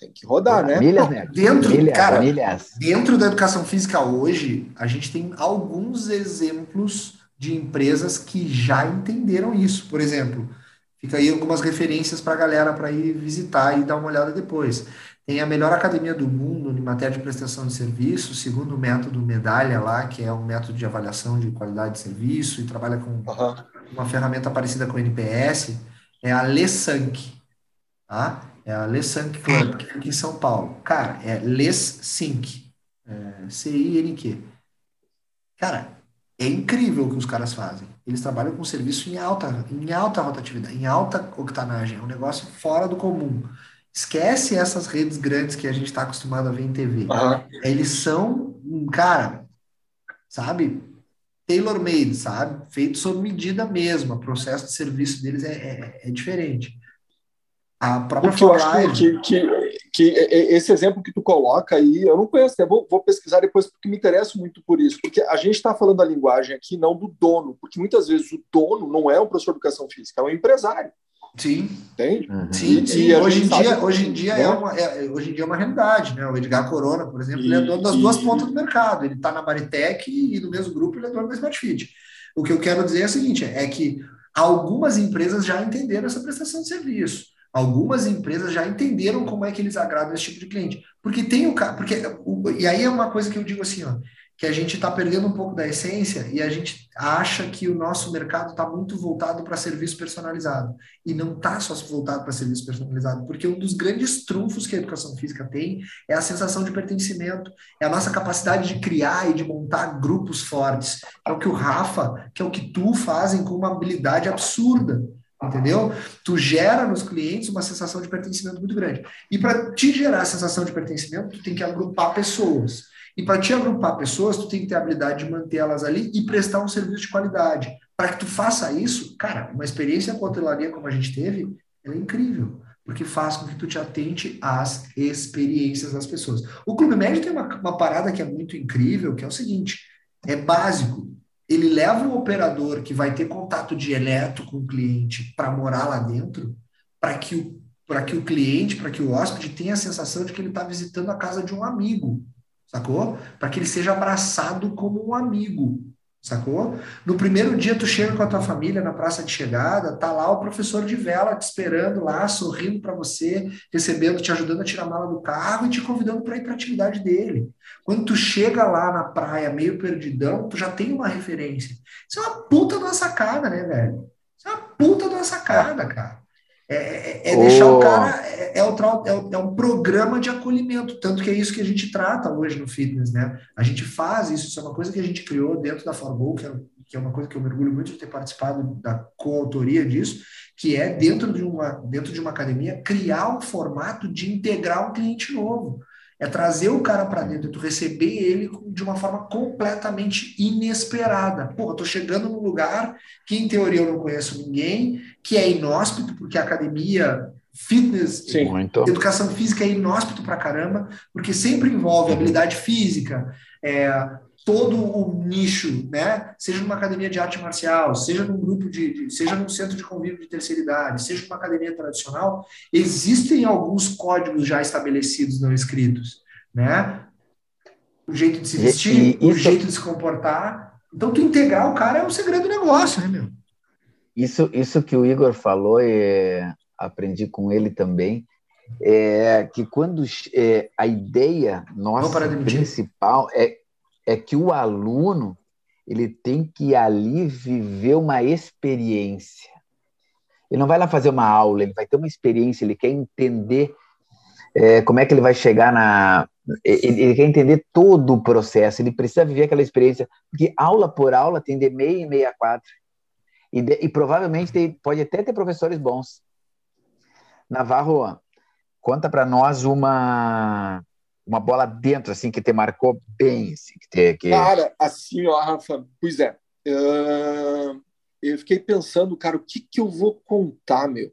tem que rodar, né? Milhas, né? Dentro, milhas, cara, milhas. dentro da educação física hoje, a gente tem alguns exemplos de empresas que já entenderam isso. Por exemplo, fica aí algumas referências para a galera para ir visitar e dar uma olhada depois. Tem a melhor academia do mundo em matéria de prestação de serviço, segundo o método Medalha lá, que é um método de avaliação de qualidade de serviço e trabalha com uhum. Uma ferramenta parecida com o NPS, é a LESANC, tá? É a Les Cinq Club, que fica em São Paulo. Cara, é Les Cinq. É, C-I-N-Q. Cara, é incrível o que os caras fazem. Eles trabalham com serviço em alta, em alta rotatividade, em alta octanagem. É um negócio fora do comum. Esquece essas redes grandes que a gente está acostumado a ver em TV. Uhum. Eles são, cara, sabe? Tailor-made, sabe? Feito sob medida mesmo. O processo de serviço deles é, é, é diferente. A própria Porque que, que, que, esse exemplo que tu coloca aí, eu não conheço, né? vou, vou pesquisar depois porque me interesso muito por isso. Porque a gente está falando a linguagem aqui não do dono, porque muitas vezes o dono não é um professor de educação física, é um empresário. Sim. Entende? Uhum. Sim, sim. E hoje, em dia, hoje, em dia é uma, é, hoje em dia é uma realidade, né? O Edgar Corona, por exemplo, e, ele é dono das e, duas pontas do mercado. Ele está na Maritec e no mesmo grupo ele é dono da Smartfit. O que eu quero dizer é o seguinte: é que algumas empresas já entenderam essa prestação de serviço. Algumas empresas já entenderam como é que eles agradam esse tipo de cliente. Porque tem o porque e aí é uma coisa que eu digo assim, ó, que a gente está perdendo um pouco da essência e a gente acha que o nosso mercado está muito voltado para serviço personalizado. E não está só voltado para serviço personalizado, porque um dos grandes trunfos que a educação física tem é a sensação de pertencimento, é a nossa capacidade de criar e de montar grupos fortes. É o que o Rafa, que é o que tu fazem com uma habilidade absurda entendeu? Tu gera nos clientes uma sensação de pertencimento muito grande. E para te gerar a sensação de pertencimento, tu tem que agrupar pessoas. E para te agrupar pessoas, tu tem que ter a habilidade de manter elas ali e prestar um serviço de qualidade. Para que tu faça isso, cara, uma experiência com hotelaria como a gente teve, ela é incrível porque faz com que tu te atente às experiências das pessoas. O Clube Médio tem uma, uma parada que é muito incrível, que é o seguinte, é básico. Ele leva um operador que vai ter contato direto com o cliente para morar lá dentro, para que o para que o cliente, para que o hóspede tenha a sensação de que ele está visitando a casa de um amigo, sacou? Para que ele seja abraçado como um amigo sacou? No primeiro dia tu chega com a tua família na praça de chegada, tá lá o professor de vela te esperando lá, sorrindo para você, recebendo, te ajudando a tirar a mala do carro e te convidando para ir para atividade dele. Quando tu chega lá na praia meio perdidão, tu já tem uma referência. Isso é uma puta de uma sacada, né, velho? Isso é uma puta de uma sacada, cara. É, é, é deixar oh. o cara. É, é, o, é, é, um programa de acolhimento, tanto que é isso que a gente trata hoje no fitness, né? A gente faz isso, isso é uma coisa que a gente criou dentro da Forgo, que é, que é uma coisa que eu mergulho muito de ter participado da coautoria disso, que é dentro de uma, dentro de uma academia, criar um formato de integrar um cliente novo. É trazer o cara para dentro, é tu receber ele de uma forma completamente inesperada. Pô, eu tô chegando num lugar que, em teoria, eu não conheço ninguém, que é inóspito, porque a academia, fitness, Sim, educação física é inóspito para caramba, porque sempre envolve habilidade física, é, todo o nicho, né? Seja numa academia de arte marcial, seja num grupo de, de, seja num centro de convívio de terceira idade, seja numa academia tradicional, existem alguns códigos já estabelecidos não escritos, né? O jeito de se vestir, e, e, o jeito de se comportar. Então, tu integrar o cara é o segredo do negócio, né, meu? Isso, isso que o Igor falou, é, aprendi com ele também, é que quando é, a ideia nossa principal é é que o aluno ele tem que ali viver uma experiência. Ele não vai lá fazer uma aula, ele vai ter uma experiência, ele quer entender é, como é que ele vai chegar na. Ele, ele, quer entender todo o processo, ele precisa viver aquela experiência, porque aula por aula tem de meia e meia quatro. E, de, e provavelmente tem, pode até ter professores bons. Navarro, conta para nós uma uma bola dentro, assim, que te marcou bem? Assim, que te, que... Cara, assim, ó, Rafa, pois é. Uh, eu fiquei pensando, cara, o que, que eu vou contar, meu?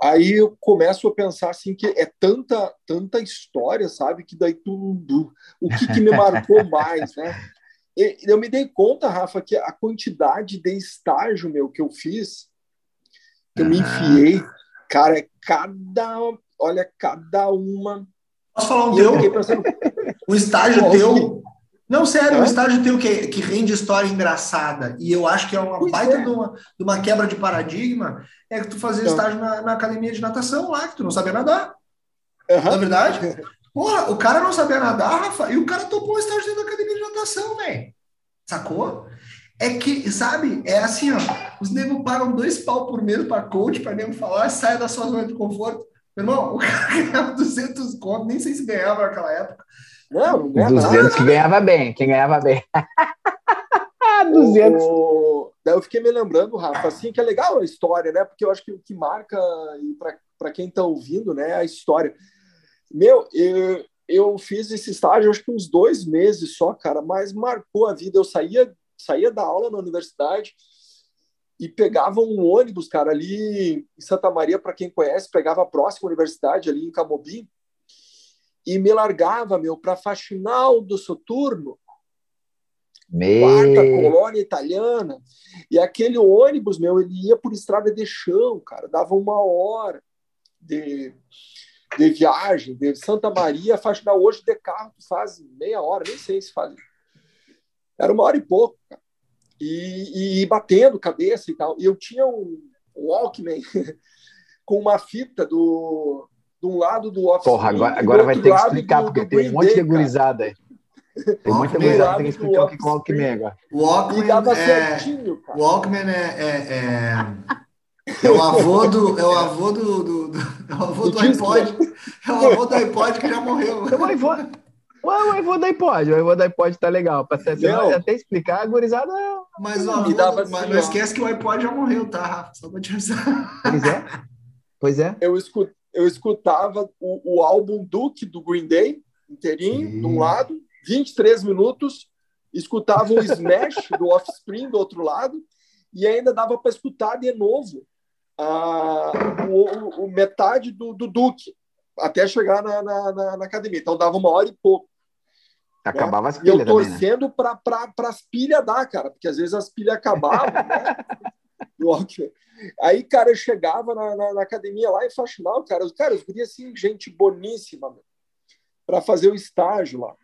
Aí eu começo a pensar assim que é tanta tanta história, sabe, que daí tudo o que, que me marcou [LAUGHS] mais, né? Eu me dei conta, Rafa, que a quantidade de estágio meu que eu fiz, que eu me enfiei, cara, é cada, olha, cada uma Posso falar um teu? Pensando, um estágio Pô, teu. Não, sério, é? um estágio teu que, que rende história engraçada. E eu acho que é uma pois baita é. De, uma, de uma quebra de paradigma. É que tu fazia então. estágio na, na, academia de natação lá, que tu não sabia nadar. Uhum. Na é verdade? [LAUGHS] Porra, o cara não sabia nadar, Rafa, e o cara topou um estágio dentro da academia de natação, velho. Sacou? É que, sabe, é assim, ó. Os negros pagam dois pau por mês para coach, para nego falar, saia da sua zona de conforto. Meu irmão, o [LAUGHS] cara ganhava 200 conto, nem sei se ganhava naquela época. Não, não ganhava 200 nada. que ganhava bem, quem ganhava bem. [LAUGHS] 200. O, daí eu fiquei me lembrando, Rafa, assim, que é legal a história, né? Porque eu acho que o que marca, e para quem está ouvindo, né, é a história. Meu, eu, eu fiz esse estágio acho que uns dois meses só, cara, mas marcou a vida. Eu saía, saía da aula na universidade, e pegava um ônibus, cara, ali em Santa Maria, para quem conhece, pegava a próxima universidade ali em Camobi e me largava, meu, para Faxinal do Soturno, meu... quarta colônia italiana, e aquele ônibus, meu, ele ia por estrada de chão, cara, dava uma hora de, de viagem, de Santa Maria Faxinal. Hoje de carro faz meia hora, nem sei se faz. Era uma hora e pouco, cara e, e batendo cabeça e tal. E eu tinha um Walkman [LAUGHS] com uma fita do, de um lado do Office. Porra, agora, agora vai ter que explicar, do, porque do tem um monte de gurizada aí. Tem muita gurizada que tem que explicar o que é o Walkman agora. Walkman, é, certinho, Walkman é, é, é, [LAUGHS] é, o avô do. É o avô do. do, do é o avô do, do iPod. É o avô do iPod que já morreu. É o avô. O iPhone da iPod, o iPhone da iPod tá legal. Pra ser, até explicar, a gurizada. Mas, ó, mas não esquece que o iPod já morreu, tá, Rafa? Só pra te avisar. Pois é. Pois é. Eu, escut, eu escutava o, o álbum Duke do Green Day, inteirinho, Sim. de um lado, 23 minutos, escutava o Smash do Offspring do outro lado e ainda dava para escutar de novo a, o, o, metade do, do Duque até chegar na, na, na, academia. Então dava uma hora e pouco. Acabava né? as pilhas. E eu torcendo né? para as pilhas dar, cara, porque às vezes as pilhas acabavam. né? [LAUGHS] Aí, cara, eu chegava na, na, na academia lá em Faxinal, cara, os, cara, os guri assim, gente boníssima, para fazer o estágio lá.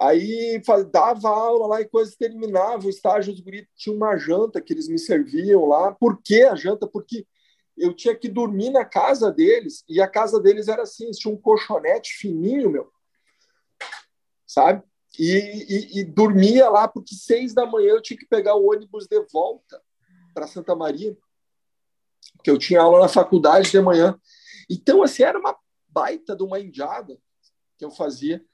Aí dava aula lá e coisas terminava o estágio, os guri tinha uma janta que eles me serviam lá. Por que a janta? Porque eu tinha que dormir na casa deles, e a casa deles era assim, tinha um colchonete fininho, meu, sabe? E, e, e, dormia lá, porque seis da manhã eu tinha que pegar o ônibus de volta para Santa Maria, porque eu tinha aula na faculdade de manhã. Então, assim, era uma baita de uma indiada que eu fazia.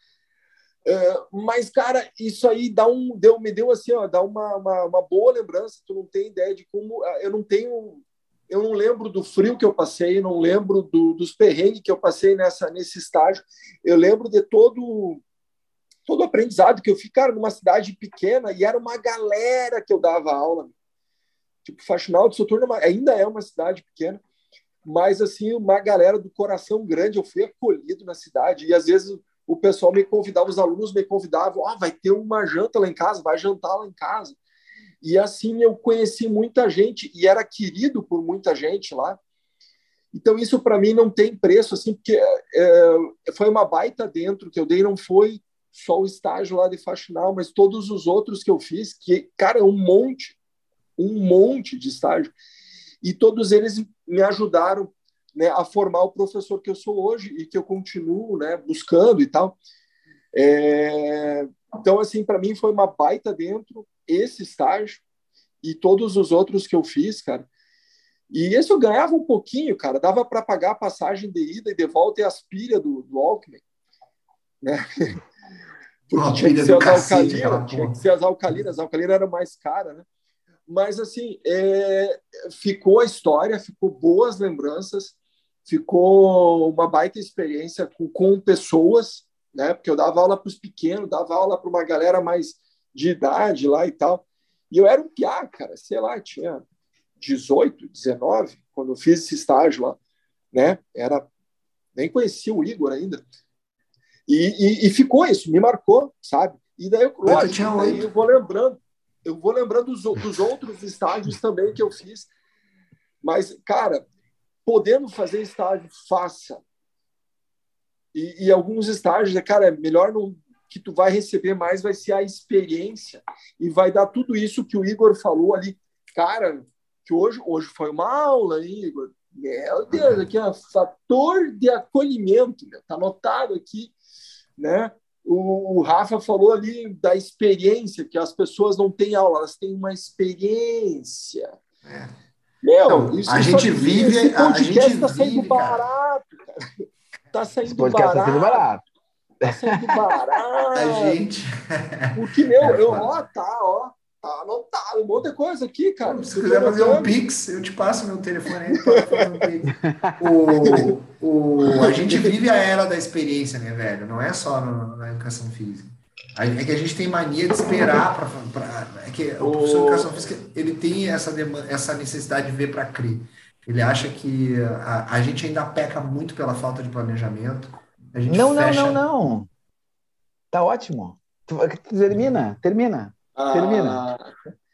Uh, mas, cara, isso aí dá um, deu, me deu assim, ó, dá uma, uma, uma boa lembrança. Tu não tem ideia de como. Eu não tenho eu não lembro do frio que eu passei, não lembro do, dos perrengues que eu passei nessa, nesse estágio. Eu lembro de todo todo aprendizado que eu fiz, cara, numa cidade pequena e era uma galera que eu dava aula. Tipo, Faxinal de Soturno ainda é uma cidade pequena, mas assim, uma galera do coração grande. Eu fui acolhido na cidade e às vezes o pessoal me convidava, os alunos me convidavam, oh, vai ter uma janta lá em casa, vai jantar lá em casa. E assim eu conheci muita gente e era querido por muita gente lá. Então isso para mim não tem preço, assim, porque é, foi uma baita dentro que eu dei, não foi só o estágio lá de faxinal, mas todos os outros que eu fiz, que, cara, um monte, um monte de estágio. E todos eles me ajudaram né, a formar o professor que eu sou hoje e que eu continuo né, buscando e tal. É... Então, assim, para mim foi uma baita dentro esse estágio e todos os outros que eu fiz, cara. E esse eu ganhava um pouquinho, cara. Dava para pagar a passagem de ida e de volta e as pilhas do, do Alckmin. Né? [LAUGHS] Porque tinha que ser as alcalinas, tinha que ser as alcalinas. As alcalinas eram mais caras, né? Mas, assim, é, ficou a história, ficou boas lembranças, ficou uma baita experiência com, com pessoas, né? Porque eu dava aula para os pequenos, dava aula para uma galera mais de idade lá e tal. E eu era um piá, cara, sei lá, tinha 18, 19, quando eu fiz esse estágio lá, né? Era nem conhecia o Igor ainda. E, e, e ficou isso, me marcou, sabe? E daí, lógico, daí eu vou lembrando, eu vou lembrando dos, dos outros estágios também que eu fiz. Mas, cara, podendo fazer estágio, faça. E, e alguns estágios, cara, é melhor que tu vai receber mais vai ser a experiência e vai dar tudo isso que o Igor falou ali. Cara, que hoje, hoje foi uma aula, hein, Igor? Meu Deus, aqui é fator de acolhimento, está anotado aqui, né? O, o, Rafa falou ali da experiência, que as pessoas não têm aula, elas têm uma experiência. É. Meu, então, isso, a gente vive. Esse a gente está saindo barato, cara. Está saindo barato. Está saindo barato. Tá saindo barato. [LAUGHS] A gente. Porque, meu, é, eu, ó, tá, ó. Tá anotado, um monte de coisa aqui, cara. Se quiser fazer um Pix, eu te passo meu telefone aí para fazer um Pix. [LAUGHS] o, o, a gente vive a era da experiência, né, velho? Não é só no, na educação física. É que a gente tem mania de esperar para. É que o professor de educação física ele tem essa, demanda, essa necessidade de ver para crer. Ele acha que a, a gente ainda peca muito pela falta de planejamento não, fecha... não, não, não. Tá ótimo. Termina, termina, ah, termina.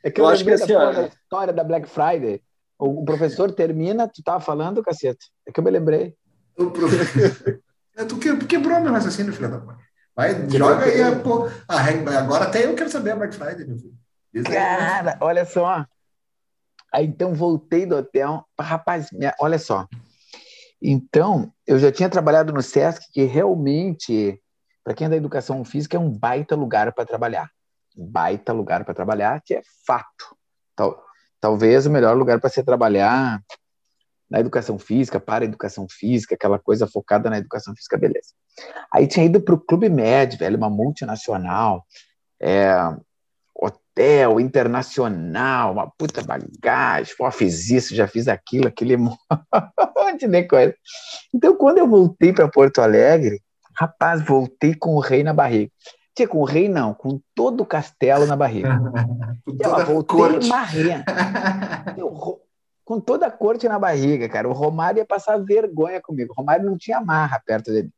É que eu, eu acho que assim, da, da história da Black Friday. O, professor termina, tu tava falando, cacete. É que eu me lembrei. O professor... [LAUGHS] tu quebrou meu raciocínio, filho da mãe. Vai, joga aí a, pô, Agora até eu quero saber a Black Friday, meu filho. Cara, olha só. Aí então voltei do hotel. Rapaz, minha, olha só. Então, eu já tinha trabalhado no SESC, que realmente, para quem é da educação física, é um baita lugar para trabalhar. Um baita lugar para trabalhar, que é fato. Tal, talvez o melhor lugar para se trabalhar na educação física, para a educação física, aquela coisa focada na educação física, beleza. Aí tinha ido para o Clube Med, velho, uma multinacional, é, hotel internacional, uma puta bagagem, pô, fiz isso, já fiz aquilo, aquele [LAUGHS] monte de coisa. Então, quando eu voltei para Porto Alegre, rapaz, voltei com o rei na barriga. Tinha com o rei, não, com todo o castelo na barriga. [LAUGHS] com ela voltou marrendo. [LAUGHS] com toda a corte na barriga, cara. O Romário ia passar vergonha comigo. O Romário não tinha marra perto dele.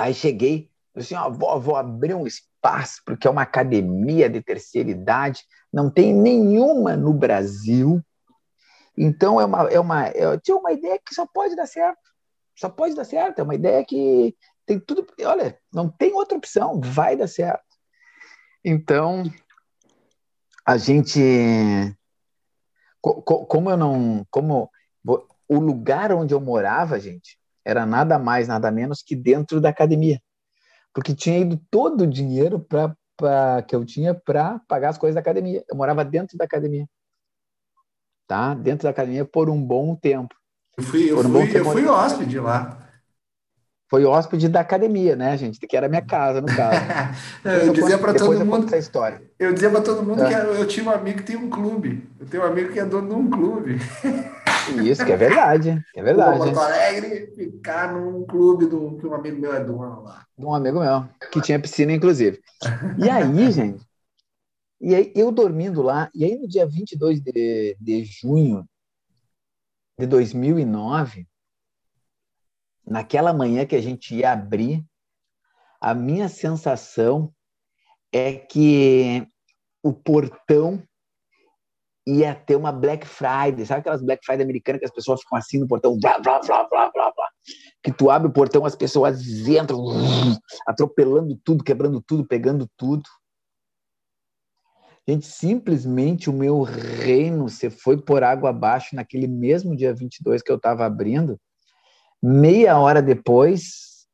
Aí cheguei, assim, ó, vou, vou abrir um espaço, porque é uma academia de terceira idade, não tem nenhuma no Brasil. Então é uma, é uma, eu tinha uma ideia que só pode dar certo. Só pode dar certo. É uma ideia que tem tudo. Olha, não tem outra opção, vai dar certo. Então, a gente. Como eu não. Como o lugar onde eu morava, gente, era nada mais, nada menos que dentro da academia. Porque tinha ido todo o dinheiro pra, pra que eu tinha para pagar as coisas da academia. Eu morava dentro da academia. Tá? Dentro da academia por um bom tempo. Eu fui, eu um fui, eu fui hóspede lá foi hóspede da academia, né, gente? Que era minha casa, no caso. [LAUGHS] eu, eu dizia para todo mundo essa história. Eu dizia para todo mundo é. que eu tinha um amigo que tem um clube. Eu tenho um amigo que é dono de um clube. Isso, que é verdade. Que é verdade. Porto Alegre ficar num clube do, que um amigo meu é dono lá. De um amigo meu, que tinha piscina, inclusive. E aí, [LAUGHS] gente, e aí eu dormindo lá, e aí no dia 22 de, de junho de 2009, naquela manhã que a gente ia abrir, a minha sensação é que o portão ia ter uma Black Friday, sabe aquelas Black Friday americanas que as pessoas ficam assim no portão, blá, blá, blá, blá, blá, blá. que tu abre o portão, as pessoas entram atropelando tudo, quebrando tudo, pegando tudo. Gente, simplesmente o meu reino se foi por água abaixo naquele mesmo dia 22 que eu estava abrindo, meia hora depois,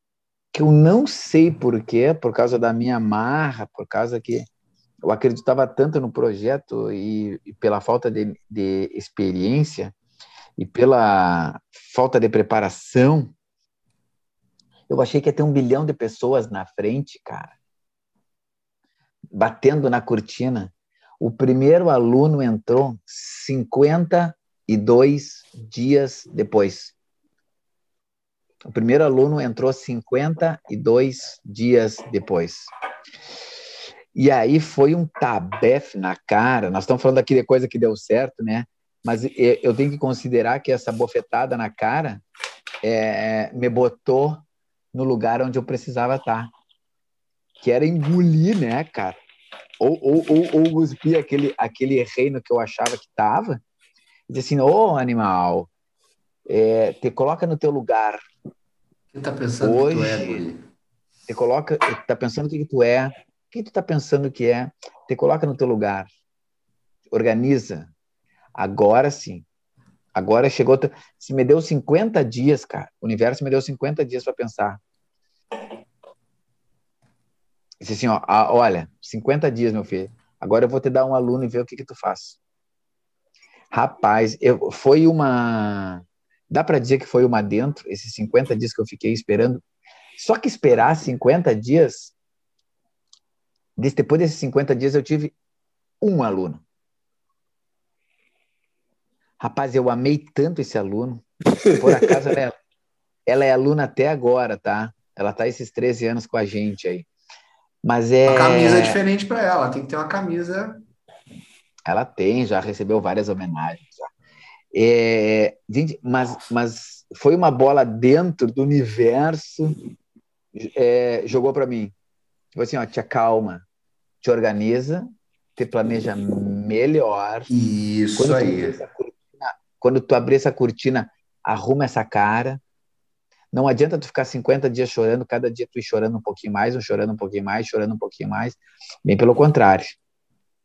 que eu não sei porquê, por causa da minha marra, por causa que eu acreditava tanto no projeto e, e pela falta de, de experiência e pela falta de preparação, eu achei que ia ter um bilhão de pessoas na frente, cara, batendo na cortina. O primeiro aluno entrou 52 dias depois. O primeiro aluno entrou 52 dias depois. E aí foi um tabefe na cara. Nós estamos falando aqui de coisa que deu certo, né? Mas eu tenho que considerar que essa bofetada na cara é, me botou no lugar onde eu precisava estar. Que era engolir, né, cara? Ou, ou, ou, ou cuspir aquele, aquele reino que eu achava que estava. E dizer assim, ô oh, animal, é, te coloca no teu lugar. Tá pensando Hoje, que tu é, Guri? Te coloca, tá pensando o que, que tu é, quem tu tá pensando que é, te coloca no teu lugar. Organiza. Agora sim. Agora chegou. Se me deu 50 dias, cara. O universo me deu 50 dias para pensar. Disse assim, ó, olha, 50 dias, meu filho. Agora eu vou te dar um aluno e ver o que que tu faz. Rapaz, eu, foi uma Dá para dizer que foi uma dentro, esses 50 dias que eu fiquei esperando. Só que esperar 50 dias, depois desses 50 dias eu tive um aluno. Rapaz, eu amei tanto esse aluno. Por acaso ela é, [LAUGHS] ela é aluna até agora, tá? Ela tá esses 13 anos com a gente aí. Mas é. A camisa é diferente para ela, tem que ter uma camisa. Ela tem, já recebeu várias homenagens. Já. É, gente, mas, mas foi uma bola dentro do universo, é, jogou para mim. Tipo assim, ó, te acalma, te organiza, te planeja melhor. Isso quando aí. Cortina, quando tu abrir essa cortina, arruma essa cara. Não adianta tu ficar 50 dias chorando, cada dia tu ir chorando um pouquinho mais, um chorando um pouquinho mais, chorando um pouquinho mais. Bem pelo contrário.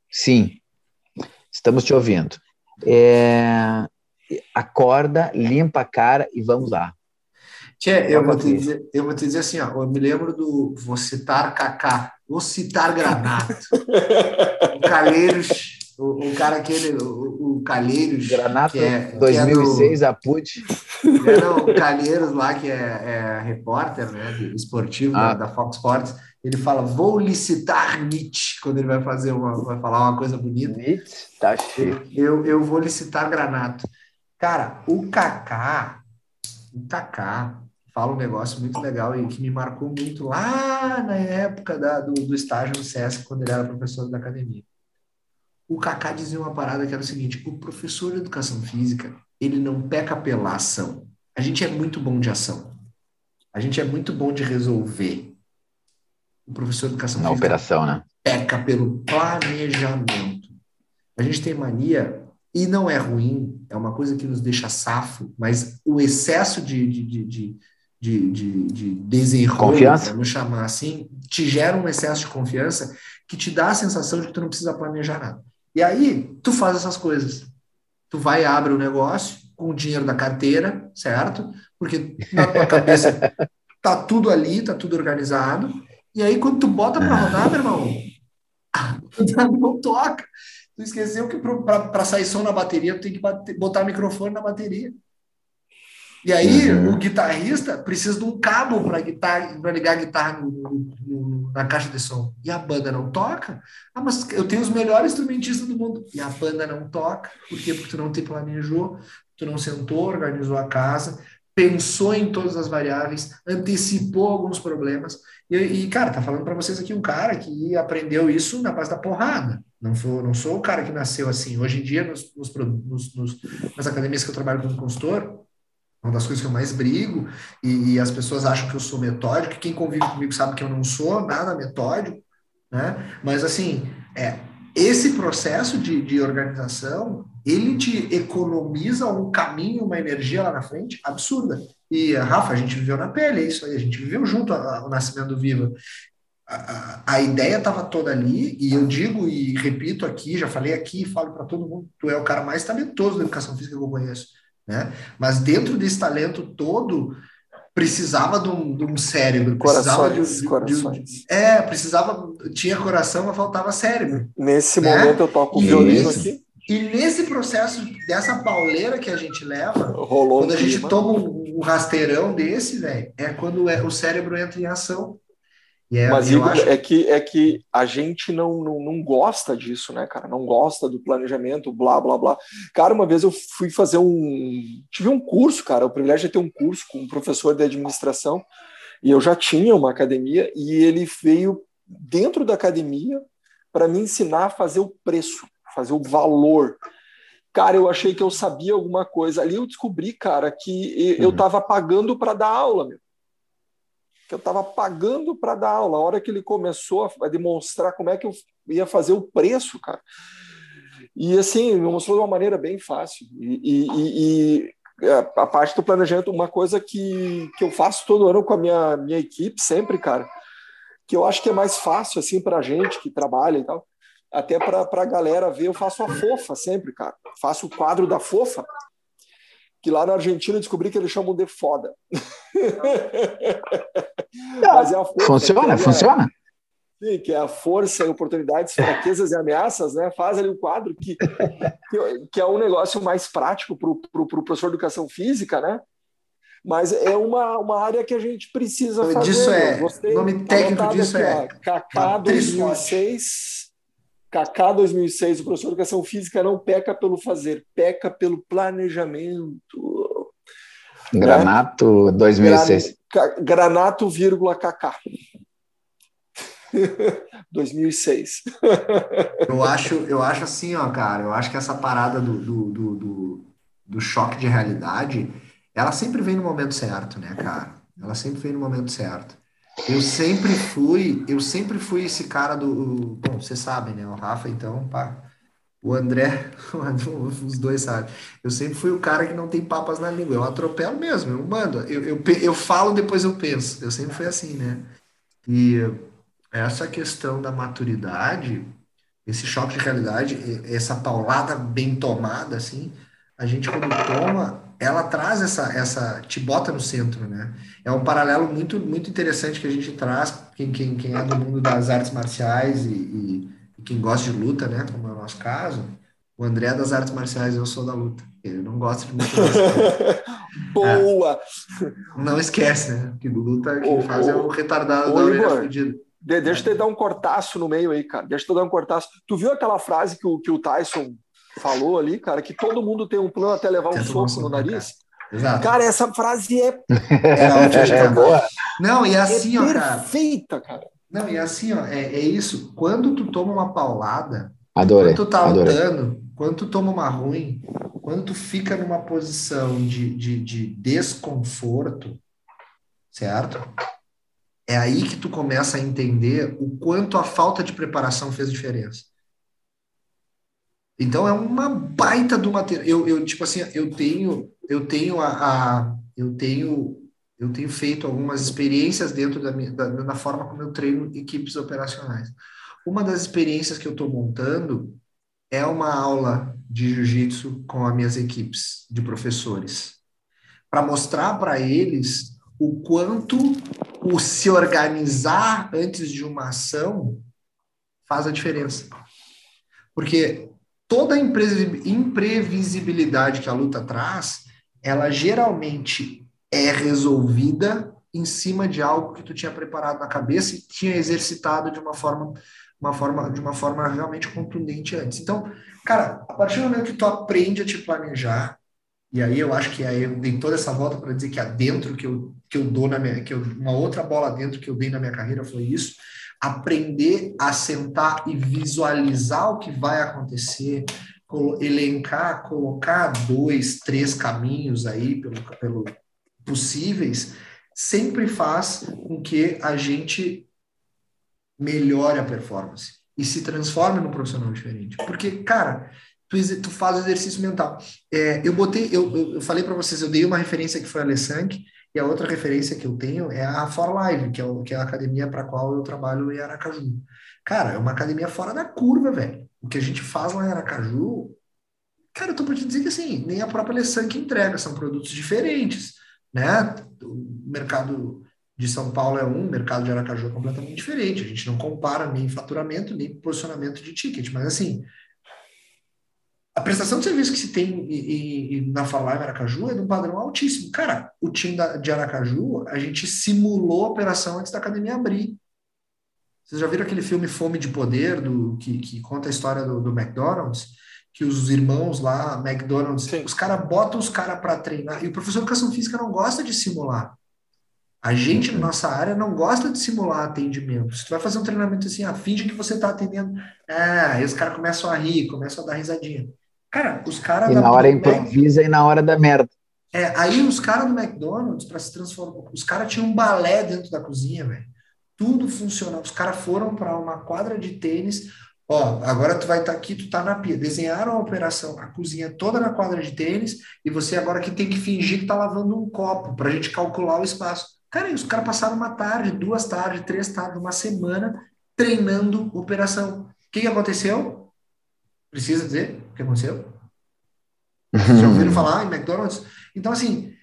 Sim, estamos te ouvindo. É, acorda, limpa a cara e vamos lá. Tchê, eu vou, te dizer, eu vou te dizer assim, ó, eu me lembro do vou citar Kaká, vou citar Granato, [LAUGHS] o Calheiros, o, o, cara aquele, o, o Calheiros, Granato, que é, 2006, que é do, a PUT. Não, o Calheiros lá, que é, é repórter né, esportivo ah. da, da, Fox Sports, ele fala, vou licitar Nietzsche, quando ele vai fazer uma, vai falar uma coisa bonita. Nietzsche, tá cheio. Eu, eu vou licitar Granato. Cara, o Kaká, o Kaká fala um negócio muito legal e que me marcou muito lá na época da, do, do estágio no SESC, quando ele era professor da academia. O Kaká dizia uma parada que era o seguinte: o professor de educação física, ele não peca pela ação. A gente é muito bom de ação. A gente é muito bom de resolver. O professor de educação na física operação, né? peca pelo planejamento. A gente tem mania e não é ruim, é uma coisa que nos deixa safo, mas o excesso de, de, de, de, de, de, de desenrolo, vamos chamar assim, te gera um excesso de confiança que te dá a sensação de que tu não precisa planejar nada. E aí, tu faz essas coisas. Tu vai e abre o negócio com o dinheiro da carteira, certo? Porque na tua cabeça [LAUGHS] tá tudo ali, tá tudo organizado. E aí, quando tu bota para rodar, meu irmão, não toca. Tu esqueceu que para sair som na bateria, tu tem que bater, botar microfone na bateria. E aí, uhum. o guitarrista precisa de um cabo para ligar a guitarra no, no, na caixa de som. E a banda não toca? Ah, mas eu tenho os melhores instrumentistas do mundo. E a banda não toca. Por quê? Porque tu não te planejou, tu não sentou, organizou a casa, pensou em todas as variáveis, antecipou alguns problemas. E, e cara, tá falando para vocês aqui um cara que aprendeu isso na base da porrada. Não, for, não sou o cara que nasceu assim. Hoje em dia, nos, nos, nos, nas academias que eu trabalho como consultor, uma das coisas que eu mais brigo, e, e, as pessoas acham que eu sou metódico, quem convive comigo sabe que eu não sou nada metódico, né? Mas, assim, é, esse processo de, de organização, ele te economiza um caminho, uma energia lá na frente absurda. E, Rafa, a gente viveu na pele, é isso aí, a gente viveu junto ao nascimento do Viva. A, a, ideia estava toda ali, e eu digo e repito aqui, já falei aqui, falo para todo mundo, tu é o cara mais talentoso da educação física que eu conheço né? Mas dentro desse talento todo, precisava de um, de um cérebro, precisava corações, de, de, corações. De, é, precisava, tinha coração, mas faltava cérebro. Nesse né? momento eu toco o violino aqui. E nesse processo dessa pauleira que a gente leva, Rolou quando a gente toma um, um rasteirão desse, velho, é quando é, o cérebro entra em ação. É, Mas Igor, acho... é, que, é que a gente não, não, não gosta disso, né, cara? Não gosta do planejamento, blá, blá, blá. Cara, uma vez eu fui fazer um. Tive um curso, cara, o privilégio de ter um curso com um professor de administração, e eu já tinha uma academia, e ele veio dentro da academia para me ensinar a fazer o preço, fazer o valor. Cara, eu achei que eu sabia alguma coisa. Ali eu descobri, cara, que eu estava uhum. pagando para dar aula, meu que eu estava pagando para dar aula. A hora que ele começou a demonstrar como é que eu ia fazer o preço, cara. E assim, me mostrou de uma maneira bem fácil. E, e, e, a parte do planejamento, uma coisa que, que eu faço todo ano com a minha, minha equipe, sempre, cara, que eu acho que é mais fácil, assim, para a gente que trabalha e tal, até para a galera ver, eu faço a fofa sempre, cara. Faço o quadro da fofa, que lá na Argentina eu descobri que eles chamam de foda. [LAUGHS] Mas é a força, funciona, é, funciona. Sim, que é a força, oportunidades, fraquezas e ameaças, né? Faz ali um quadro que, que, que é um negócio mais prático para o pro, pro professor de educação física, né? Mas é uma, uma área que a gente precisa fazer. Disso é, o nome técnico disso aqui, é... Kaká 2006, Kaká 2006, o professor de educação física não peca pelo fazer, peca pelo planejamento. Granato 2006. Granato, vírgula Kaká. [LAUGHS] 2006. [LAUGHS] eu acho, eu acho assim, ó, cara, eu acho que essa parada do, do, do, do, do choque de realidade, ela sempre vem no momento certo, né, cara? Ela sempre vem no momento certo. Eu sempre fui, eu sempre fui esse cara do, bom, vocês sabem, né, o Rafa, então, pá, [LAUGHS] o André, os dois sabem. Eu sempre fui o cara que não tem papas na língua. Eu atropelo mesmo, eu mando. Eu, eu, eu falo, depois eu penso. Eu sempre fui assim, né? E essa questão da maturidade, esse choque de realidade, essa paulada bem tomada, assim, a gente quando toma, ela traz essa, essa, te bota no centro, né? É um paralelo muito, muito interessante que a gente traz, quem, quem, quem é do mundo das artes marciais e, e quem gosta de luta, né, como é o nosso caso, o André é das artes marciais, eu sou da luta. Ele não gosta de luta. [LAUGHS] Boa! É, não esquece, né? Que luta quem faz é o retardado da orelha fudida. De, deixa eu te dar um cortaço no meio aí, cara. Deixa eu te dar um cortaço. Tu viu aquela frase que o, que o Tyson falou ali, cara, que todo mundo tem um plano até levar um soco no nariz? Exato. Cara, essa frase é, [LAUGHS] é, é boa. Não, e é assim, é ó, cara. Perfeita, cara. Não, e assim, ó, é, é isso. Quando tu toma uma paulada, adorei, quando tu tá adorei. lutando, quando tu toma uma ruim, quando tu fica numa posição de, de, de desconforto, certo? É aí que tu começa a entender o quanto a falta de preparação fez diferença. Então é uma baita do material. Eu, eu tipo assim, eu tenho, eu tenho a, a, eu tenho, eu tenho feito algumas experiências dentro da minha, da, da forma como eu treino equipes operacionais. Uma das experiências que eu estou montando é uma aula de jiu-jitsu com as minhas equipes de professores, para mostrar para eles o quanto o se organizar antes de uma ação faz a diferença. Porque toda a imprevisibilidade que a luta traz, ela geralmente é resolvida em cima de algo que tu tinha preparado na cabeça e tinha exercitado de uma forma, uma forma, de uma forma realmente contundente antes. Então, cara, a partir do momento que tu aprende a te planejar, e aí eu acho que aí eu dei toda essa volta para dizer que adentro que eu, que eu dou na minha, que eu, uma outra bola dentro que eu dei na minha carreira foi isso, aprender a sentar e visualizar o que vai acontecer, elencar, colocar dois, três caminhos aí pelo, pelo possíveis, sempre faz com que a gente melhore a performance e se transforme num profissional diferente. Porque, cara, tu, tu faz exercício mental. É, eu botei, eu, eu, falei para vocês, eu dei uma referência que foi a Alessandro, e a outra referência que eu tenho é a For Live, que é, o, que é a academia para a qual eu trabalho em Aracaju. Cara, é uma academia fora da curva, velho. O que a gente faz lá em Aracaju, cara, eu tô pra te dizer que assim, nem a própria Alessandra que entrega, são produtos diferentes, né? O mercado de São Paulo é um, o mercado de Aracaju é completamente diferente. A gente não compara nem faturamento, nem posicionamento de ticket, mas assim, a prestação de serviço que se tem e, e, na Falar em Aracaju é de um padrão altíssimo. Cara, o time da, de Aracaju, a gente simulou a operação antes da academia abrir. Vocês já viram aquele filme Fome de Poder, do, que, que conta a história do, do McDonald's? Que os irmãos lá, McDonald's, Sim. os caras botam os caras para treinar. E o professor de educação física não gosta de simular. A gente, na nossa área, não gosta de simular atendimento. Se tu vai fazer um treinamento assim, ah, finge que você está atendendo. Ah, aí os caras começam a rir, começam a dar risadinha. Cara, os caras. E na hora improvisa Mac... e na hora da merda. É, aí os caras do McDonald's, para se transformar, os caras tinham um balé dentro da cozinha, velho. Tudo funcionava. Os caras foram para uma quadra de tênis. Ó, agora tu vai estar tá aqui, tu tá na pia. Desenharam a operação, a cozinha toda na quadra de tênis, e você agora que tem que fingir que tá lavando um copo para a gente calcular o espaço. Cara, e os caras passaram uma tarde, duas tardes, três tardes, uma semana treinando operação. O que, que aconteceu? Precisa dizer que aconteceu? Vocês já ouviram falar em McDonald's? Então, assim,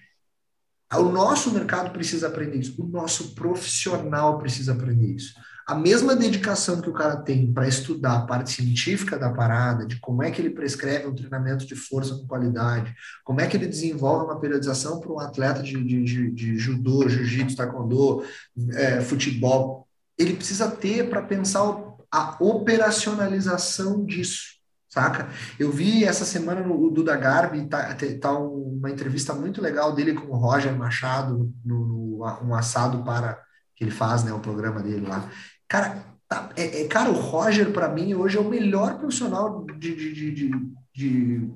o nosso mercado precisa aprender isso, o nosso profissional precisa aprender isso. A mesma dedicação que o cara tem para estudar a parte científica da parada, de como é que ele prescreve um treinamento de força com qualidade, como é que ele desenvolve uma periodização para um atleta de, de, de, de judô, jiu-jitsu, taekwondo, é, futebol, ele precisa ter para pensar a operacionalização disso saca? Eu vi essa semana no Duda Garbi, tá, tá uma entrevista muito legal dele com o Roger Machado, no, no, um assado para que ele faz, né, o programa dele lá. Cara, tá, é, é, cara o Roger, para mim, hoje é o melhor profissional de, de, de, de, de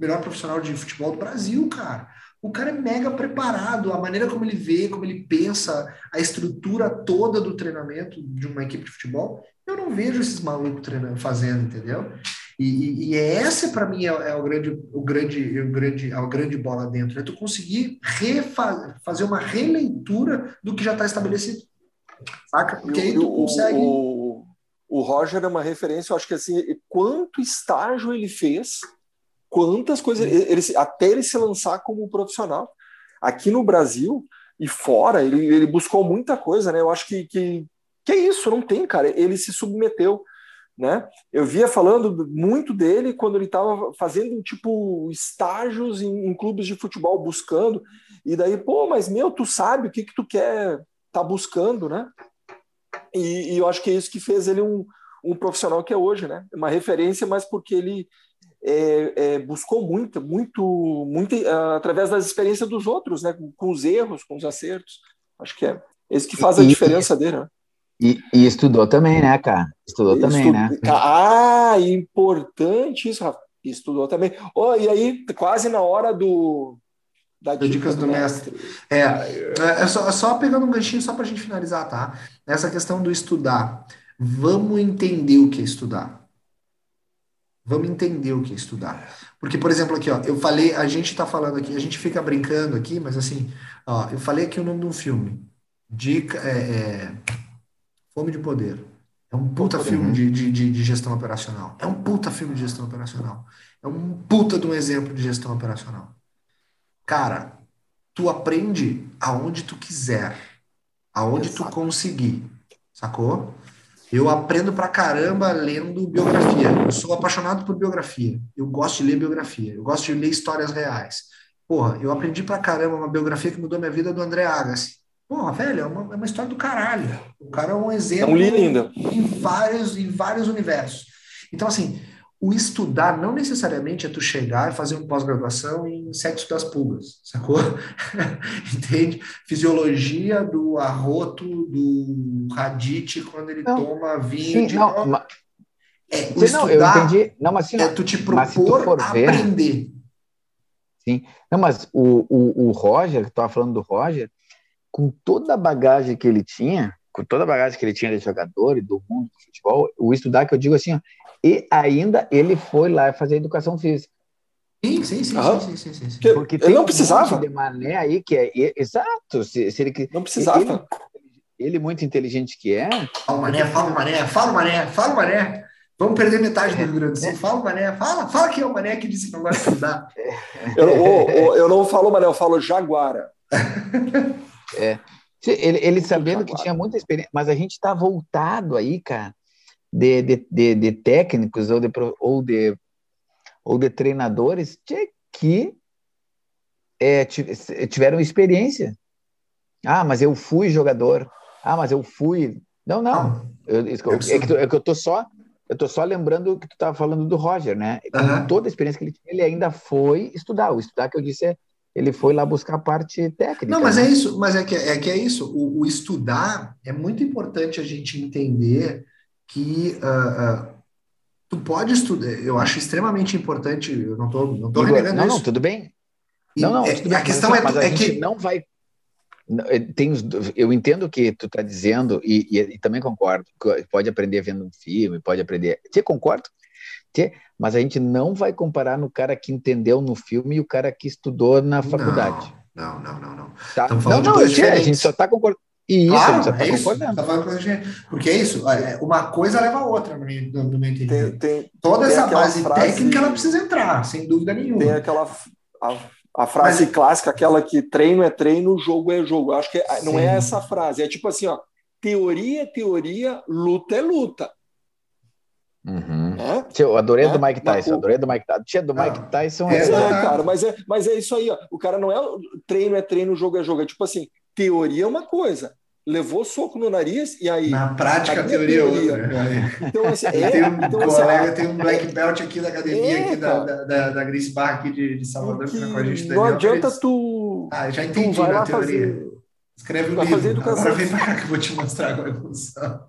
melhor profissional de futebol do Brasil, cara. O cara é mega preparado, a maneira como ele vê, como ele pensa, a estrutura toda do treinamento de uma equipe de futebol, eu não vejo esses malucos treinando, fazendo, entendeu? E, e, essa para mim é, é, o grande, o grande, o grande, a grande bola dentro, é tu conseguir fazer uma releitura do que já está estabelecido, saca? Porque aí tu consegue. O, o, Roger é uma referência, eu acho que assim, quanto estágio ele fez, quantas coisas, ele, até ele se lançar como profissional. Aqui no Brasil e fora, ele, ele buscou muita coisa, né? Eu acho que, que, que é isso, não tem, cara. Ele se submeteu né? Eu via falando muito dele quando ele estava fazendo tipo estágios em, em, clubes de futebol buscando e daí pô, mas meu, tu sabe o que que tu quer tá buscando, né? E, e eu acho que é isso que fez ele um, um profissional que é hoje, né? Uma referência, mas porque ele é, é, buscou muito, muito, muito uh, através das experiências dos outros, né? Com, com, os erros, com os acertos. Acho que é esse que faz a diferença dele. Né? E, e, estudou também, né, cara? Estudou e também, né? Ah, importante isso, Rafa. Estudou também. Oh, e aí, quase na hora do. Da dica dicas do, do mestre. mestre. É, é, é só, é só pegando um ganchinho só para a gente finalizar, tá? Essa questão do estudar. Vamos entender o que é estudar. Vamos entender o que é estudar. Porque, por exemplo, aqui, ó, eu falei, a gente está falando aqui, a gente fica brincando aqui, mas assim, ó, eu falei aqui o nome de um filme. Dica, é, é Fome de Poder. É um puta filme de, de, de, gestão operacional. É um puta filme de gestão operacional. É um puta de um exemplo de gestão operacional. Cara, tu aprende aonde tu quiser, aonde Exato. tu conseguir, sacou? Eu aprendo pra caramba lendo biografia. Eu sou apaixonado por biografia. Eu gosto de ler biografia. Eu gosto de ler histórias reais. Porra, eu aprendi pra caramba uma biografia que mudou minha vida do André Agassi. Porra, velho, é uma, é uma história do caralho. O cara é um exemplo é um lindo. em vários, em vários universos. Então, assim, o estudar não necessariamente é tu chegar e fazer um pós-graduação em sexo das pulgas, sacou? [LAUGHS] Entende? Fisiologia do arroto do radite quando ele não, toma vinho sim, de não, mas... É, o sim, não, eu entendi. Não, mas, sim, é tu te propor tu aprender. Sim. Não, mas o, o, o Roger, que estava falando do Roger, com toda a bagagem que ele tinha, com toda a bagagem que ele tinha de jogador e do mundo do futebol, o estudar que eu digo assim, ó, e ainda ele foi lá fazer educação física. Sim, sim, sim, uhum. sim, sim, sim, sim, Porque ele não precisava. Um de mané aí que é exato, se, se ele não precisava. Ele, ele, muito inteligente que é. Fala mané, fala mané, fala mané, fala mané. Vamos perder metade do Rio Grande do Sul. É. Fala, Mané. Fala, fala que é o Mané que disse que não gosta de estudar. Eu, eu, eu não falo Mané, eu falo Jaguara. [LAUGHS] É. Ele, ele sabendo que tinha muita experiência, mas a gente está voltado aí, cara, de, de, de, de, técnicos ou de, ou de, ou de treinadores que é, tiveram experiência. Ah, mas eu fui jogador. Ah, mas eu fui. Não, não. Eu, é, que, é que eu tô só. Eu tô só lembrando que tu estava falando do Roger, né? Com uhum. toda a experiência que ele tinha, ele ainda foi estudar. O estudar que eu disse é ele foi lá buscar a parte técnica. Não, mas né? é isso, mas é que é, que é isso. O, o, estudar é muito importante a gente entender que uh, uh, tu pode estudar. Eu acho extremamente importante. Eu não estou não tô renegando não, isso. Não, tudo bem. E não, não. É, bem, a questão mas, é, mas a é gente que não vai é, tem, eu entendo o que tu está dizendo e, e, e, também concordo. Pode aprender vendo um filme, pode aprender. Te concordo, mas a gente não vai comparar no cara que entendeu no filme e o cara que estudou na faculdade. Não, não, não, não. Tá? Não, não, a gente só está concordando. Isso, claro, tá é isso. Tá porque é isso, é, uma coisa leva a outra, no meu, no meu entendimento. Tem, tem, Toda tem essa base frase, técnica ela precisa entrar, sem dúvida nenhuma. Tem aquela a, a frase Mas, clássica, aquela que treino é treino, jogo é jogo. Eu acho que é, não é essa frase, é tipo assim, ó, teoria é teoria, luta é luta. Uhum. É? Eu adorei é? do Mike Tyson, adorei do Mike Tyson. Tia do Mike ah, Tyson é, é, cara, mas é, mas é isso aí, ó. O cara não é treino é treino, jogo é jogo. É tipo assim, teoria é uma coisa. Levou soco no nariz e aí. Na prática, a teoria, teoria é outra. Então, assim, [LAUGHS] é, tem um então, assim, colega, tem um black belt aqui da academia, é, aqui da, da, da, da Grace Bar aqui de, de Salvador, que, com a gente Não adianta tu. Ah, já entendi a teoria. Fazer... Escreve o livro. Agora vem para cá que eu vou te mostrar agora a evolução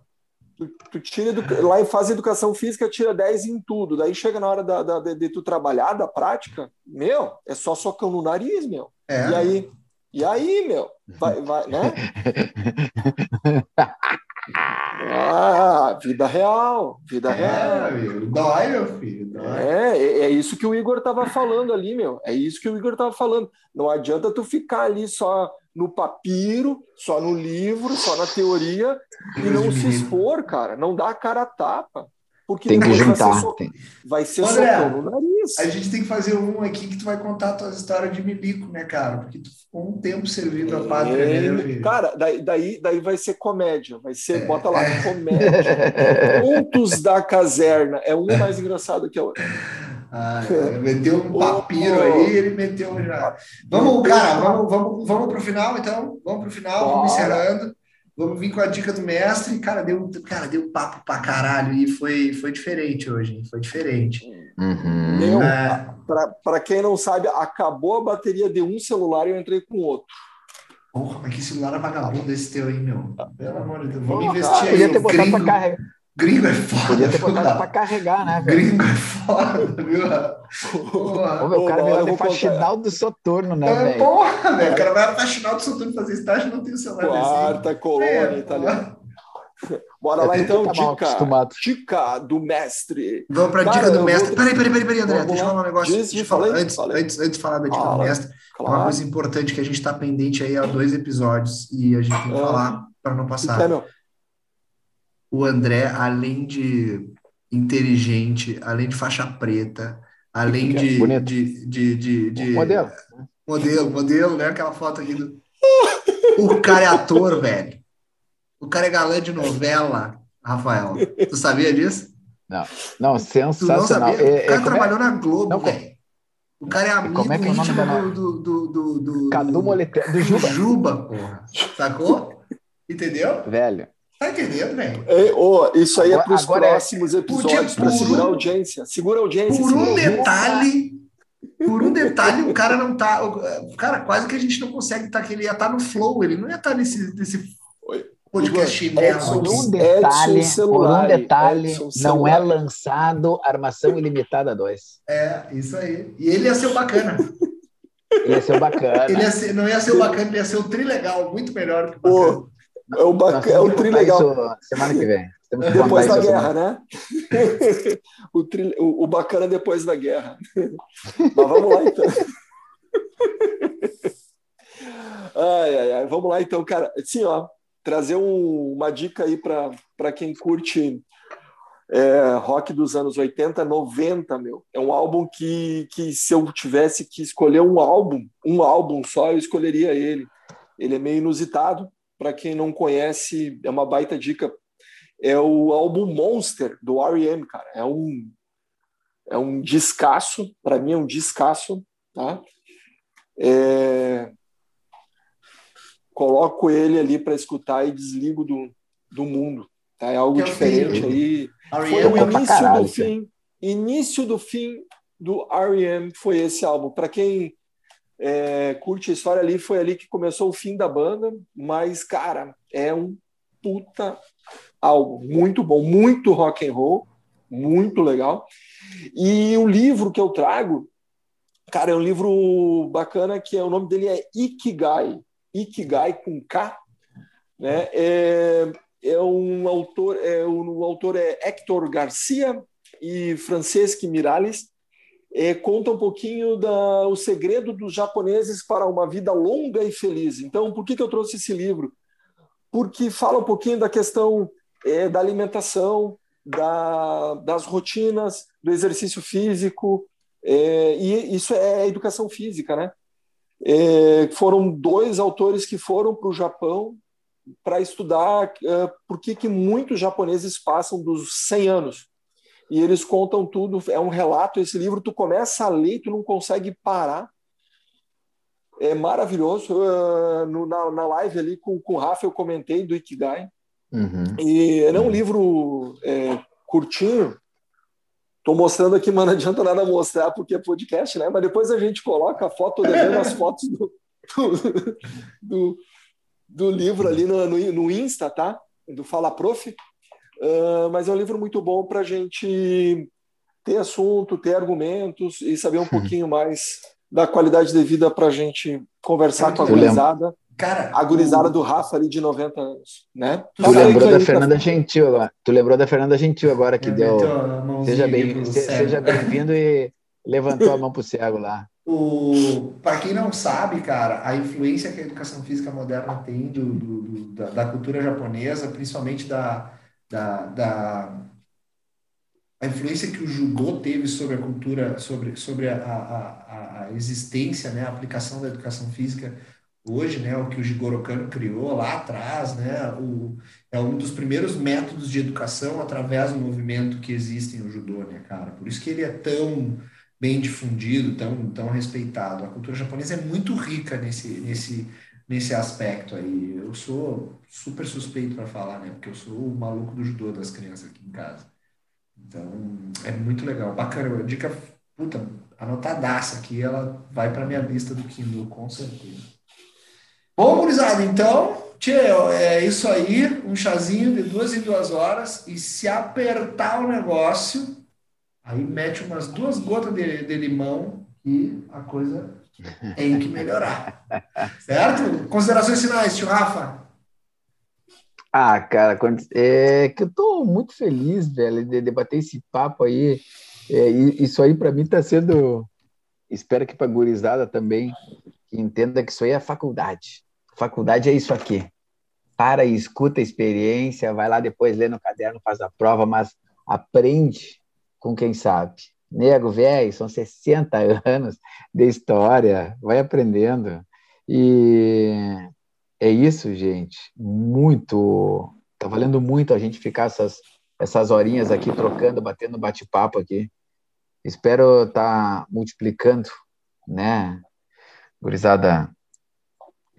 tu, tu tira edu... lá e faz educação física, tira 10 em tudo. Daí chega na hora da, da de, de, tu trabalhar, da prática, meu, é só socão no nariz, meu. É. E aí, e aí, meu, vai, vai né? [LAUGHS] Ah, vida real, vida é, real. Meu, dói, meu filho. Dói. É, é, é isso que o Igor tava falando ali, meu. É isso que o Igor tava falando. Não adianta tu ficar ali só no papiro, só no livro, só na teoria e não se expor, cara. Não dá a cara a tapa. Porque tem que juntar. Vai ser, so... vai ser André, no nariz. A gente tem que fazer um aqui que tu vai contar a tua história de milico, né, cara? Porque tu ficou um tempo servindo a pátria, é, né, Cara, daí, daí, daí vai ser comédia. Vai ser, é, bota lá, é. comédia. Contos da caserna. É um mais engraçado que o outro. Ah, meteu um papiro aí, ele meteu já. Vamos, cara, vamos, vamos, vamos para o final, então. Vamos para o final, vamos encerrando. Vamos vir com a dica do mestre. Cara, deu, cara, deu papo pra caralho e foi, foi diferente hoje, foi diferente. Uhum. É... Para quem não sabe, acabou a bateria de um celular e eu entrei com outro. Porra, mas que celular é vagabundo esse teu aí, meu? Pelo amor de Deus, vamos investir aí. Podia ter botado para carregar. Gringo é foda. Podia ter botado para carregar, né, velho? Gringo é foda, viu? Porra. Ô, meu, o cara virou de faxinal do Soturno, né, é, velho? Porra, velho. O cara vai faxinal do Soturno fazer estágio e não tem o celular Quarta colônia é, italiana. Bora lá então, tá dica, dica do mestre. Vamos para dica do mestre. Vou... Peraí, peraí, peraí, peraí, André, deixa eu falar um negócio. Diz, diz, falar, antes, antes, antes de falar da dica do mestre, claro. uma coisa importante que a gente está pendente aí há dois episódios e a gente tem que ah. falar para não passar. É, o André, além de inteligente, além de faixa preta, além de, de, de, de, de, modelo. Modelo, modelo, né? Aquela foto aqui do. [LAUGHS] O cara é ator, velho. O cara é galã de novela, Rafael. Tu sabia disso? Não, não, sensacional. Não sabia? O cara é, trabalhou é... na Globo, velho. O cara é amigo como é que é o nome da... do, do, do, do, Cadu Moleté, do Juba. Juba, porra. Sacou? Entendeu? Velho. Tá entendendo, velho? oh, isso aí é para os é próximos é... episódios, para segurar a audiência. Segura a audiência. Por um detalhe, [LAUGHS] por um detalhe, o cara não tá. O cara, quase que a gente não consegue estar tá, que ele ia estar tá no flow, ele não ia estar tá nesse, nesse podcast Edson, por um detalhe, celular, por um detalhe não é lançado Armação Ilimitada 2. É, isso aí. E ele ia ser o bacana. ele ia ser o bacana. Ele ia ser, não ia ser o bacana, ele ia ser o trilegal, muito melhor que o bacana. É o, bacana, é o trilegal. Semana que vem. Depois da guerra, né? o, tri, o bacana depois da guerra. Mas vamos lá, então. [LAUGHS] Ai, ai, ai. Vamos lá, então, cara. Sim, ó trazer um, uma dica aí para quem curte é, rock dos anos 80, 90, meu. É um álbum que, que se eu tivesse que escolher um álbum, um álbum só, eu escolheria ele. Ele é meio inusitado. Para quem não conhece, é uma baita dica. É o álbum Monster, do R.E.M., cara. É um, é um descasso, para mim é um descasso, tá? É, coloco ele ali para escutar e desligo do, do mundo. Tá? É algo diferente aí. Foi o início do fim. Início do fim do R.E.M. foi esse álbum. Para quem é, curte a história ali, foi ali que começou o fim da banda, mas, cara, é um puta álbum. Muito bom, muito rock and roll, muito legal. E o livro que eu trago, cara, é um livro bacana que é, o nome dele é Ikigai. Ikigai com K, né? É, é um autor, é, o, o autor é Hector Garcia e Franceschi Miralles. É, conta um pouquinho da, o segredo dos japoneses para uma vida longa e feliz. Então, por que, que eu trouxe esse livro? Porque fala um pouquinho da questão é, da alimentação, da, das rotinas, do exercício físico, é, e isso é educação física, né? É, foram dois autores que foram para o Japão para estudar é, por que, que muitos japoneses passam dos 100 anos. E eles contam tudo, é um relato. Esse livro, tu começa a ler, tu não consegue parar. É maravilhoso. Uh, no, na, na live ali com, com o Rafa, eu comentei do Ikigai. Uhum. E é um uhum. livro é, curtinho, Estou mostrando aqui, mas não adianta nada mostrar porque é podcast, né? Mas depois a gente coloca a foto, devendo as fotos do, do, do, livro ali no, no, no, Insta, tá? Do Fala Prof. Uh, mas é um livro muito bom para a gente ter assunto, ter argumentos e saber um pouquinho mais da qualidade de vida para a gente conversar com a gurizada. Cara, a gurizada do Rafa ali de 90 anos, né? Tu, tu lembrou da Fernanda Gentil agora. Tu lembrou da Fernanda Gentil agora que deu. Seja bem, seja bem-vindo e levantou a mão pro cego lá. O, para quem não sabe, cara, a influência que a educação física moderna tem do, do, do da, da, cultura japonesa, principalmente da, da, da, a influência que o judô teve sobre a cultura, sobre, sobre a, a, a, existência, né, a aplicação da educação física hoje, né, o que o Jigoro Kano criou lá atrás, né, o, é um dos primeiros métodos de educação através do movimento que existe no judô, né, cara? Por isso que ele é tão bem difundido, tão, tão respeitado. A cultura japonesa é muito rica nesse, nesse, nesse aspecto aí. Eu sou super suspeito para falar, né, porque eu sou o maluco do judô das crianças aqui em casa. Então, é muito legal. Bacana. Dica, puta, anotadaça aqui. Ela vai para minha lista do Kindle, com certeza. Bom, gurizada, então, tchê, é isso aí. Um chazinho de duas em duas horas. E se apertar o negócio, aí mete umas duas gotas de, de limão e a coisa tem que melhorar. certo? Considerações finais, tio Rafa? Ah, cara, é que eu tô muito feliz, velho, de debater esse papo aí. É, isso aí para mim tá sendo, espero que para gurizada também, que entenda que isso aí é faculdade. Faculdade é isso aqui. Para e escuta a experiência, vai lá depois lê no caderno, faz a prova, mas aprende com quem sabe. Nego, velho, são 60 anos de história, vai aprendendo. E é isso, gente. Muito. Tá valendo muito a gente ficar essas, essas horinhas aqui trocando, batendo bate-papo aqui. Espero estar tá multiplicando, né? Gurizada,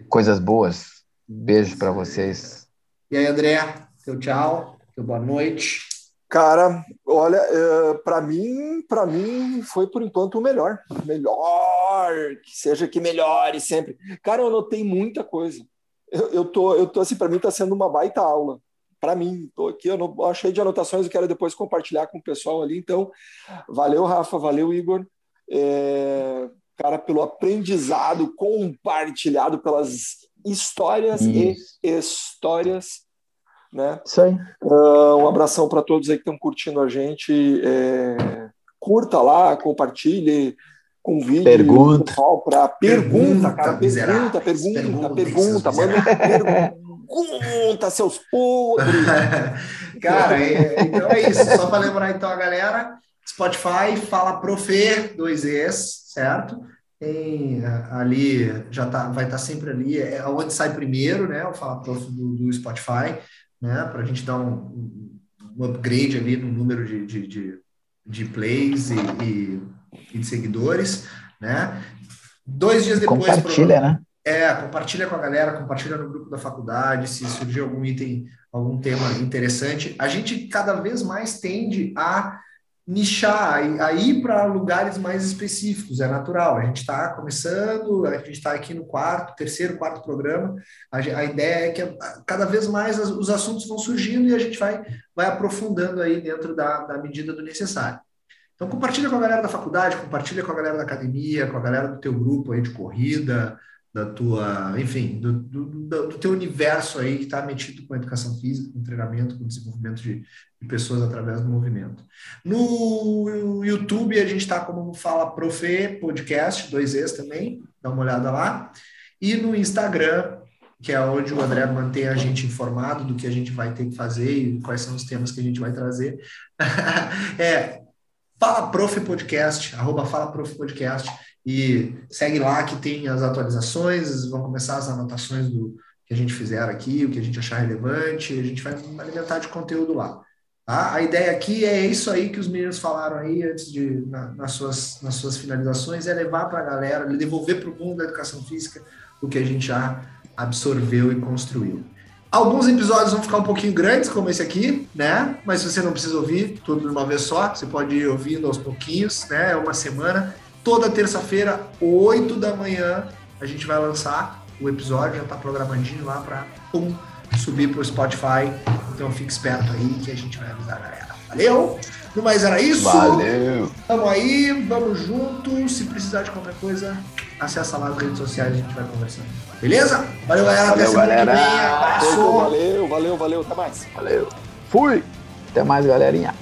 coisas boas. Beijo para vocês. E aí, André, teu tchau, teu boa noite. Cara, olha, é, para mim, para mim foi por enquanto o melhor, melhor, que seja que melhore sempre. Cara, eu anotei muita coisa eu, eu tô, eu tô assim, para mim está sendo uma baita aula. Para mim, tô aqui, eu não achei de anotações, eu quero depois compartilhar com o pessoal ali. Então, valeu, Rafa, valeu, Igor. É, cara, pelo aprendizado compartilhado pelas histórias Isso. e histórias. Né? Isso aí. Uh, um abração para todos aí que estão curtindo a gente. É, curta lá, compartilhe, convide pergunta. para pergunta, cara, pergunta, pergunta, pergunta, pergunta, manda pergunta, seus podres. [LAUGHS] cara, é, então é isso. Só para lembrar então a galera, Spotify fala Profe 2Es, certo? Tem ali, já tá, vai estar tá sempre ali, é onde sai primeiro, né? O Fala Prof do, do Spotify, né? Para a gente dar um, um, upgrade ali no número de, de, de, de plays e, e e de seguidores, né? Dois dias depois. Compartilha, pro... né? É, compartilha com a galera, compartilha no grupo da faculdade, se surgir algum item, algum tema interessante. A gente cada vez mais tende a nichar, a ir para lugares mais específicos, é natural. A gente está começando, a gente está aqui no quarto, terceiro, quarto programa. A, a ideia é que cada vez mais os assuntos vão surgindo e a gente vai, vai aprofundando aí dentro da, da medida do necessário. Então compartilha com a galera da faculdade, compartilha com a galera da academia, com a galera do teu grupo aí de corrida, da tua, enfim, do, do, do teu universo aí que está metido com a educação física, com treinamento, com desenvolvimento de, de, pessoas através do movimento. No YouTube a gente está como Fala Profe Podcast, dois ex também, dá uma olhada lá. E no Instagram, que é onde o André mantém a gente informado do que a gente vai ter que fazer e quais são os temas que a gente vai trazer. [LAUGHS] é Fala Prof Podcast, arroba Fala Prof Podcast, e segue lá que tem as atualizações, vão começar as anotações do que a gente fizer aqui, o que a gente achar relevante, a gente vai alimentar de conteúdo lá. Tá? A ideia aqui é isso aí que os meninos falaram aí antes de na, nas, suas, nas suas finalizações, é levar para a galera, devolver para o mundo da educação física o que a gente já absorveu e construiu. Alguns episódios vão ficar um pouquinho grandes, como esse aqui, né? Mas você não precisa ouvir tudo de uma vez só, você pode ir ouvindo aos pouquinhos, né? É uma semana. Toda terça-feira, 8 da manhã, a gente vai lançar o episódio, já está programadinho lá para subir para o Spotify. Então fique esperto aí que a gente vai avisar a galera. Valeu? No mais era isso. Valeu. Tamo aí, vamos junto. Se precisar de qualquer coisa, acessa lá nas redes sociais, a gente vai conversando. Beleza? Valeu, galera. Valeu, Até semana galera. que vem. Abraço. Valeu, valeu, valeu. Até mais. Valeu. Fui. Até mais, galerinha.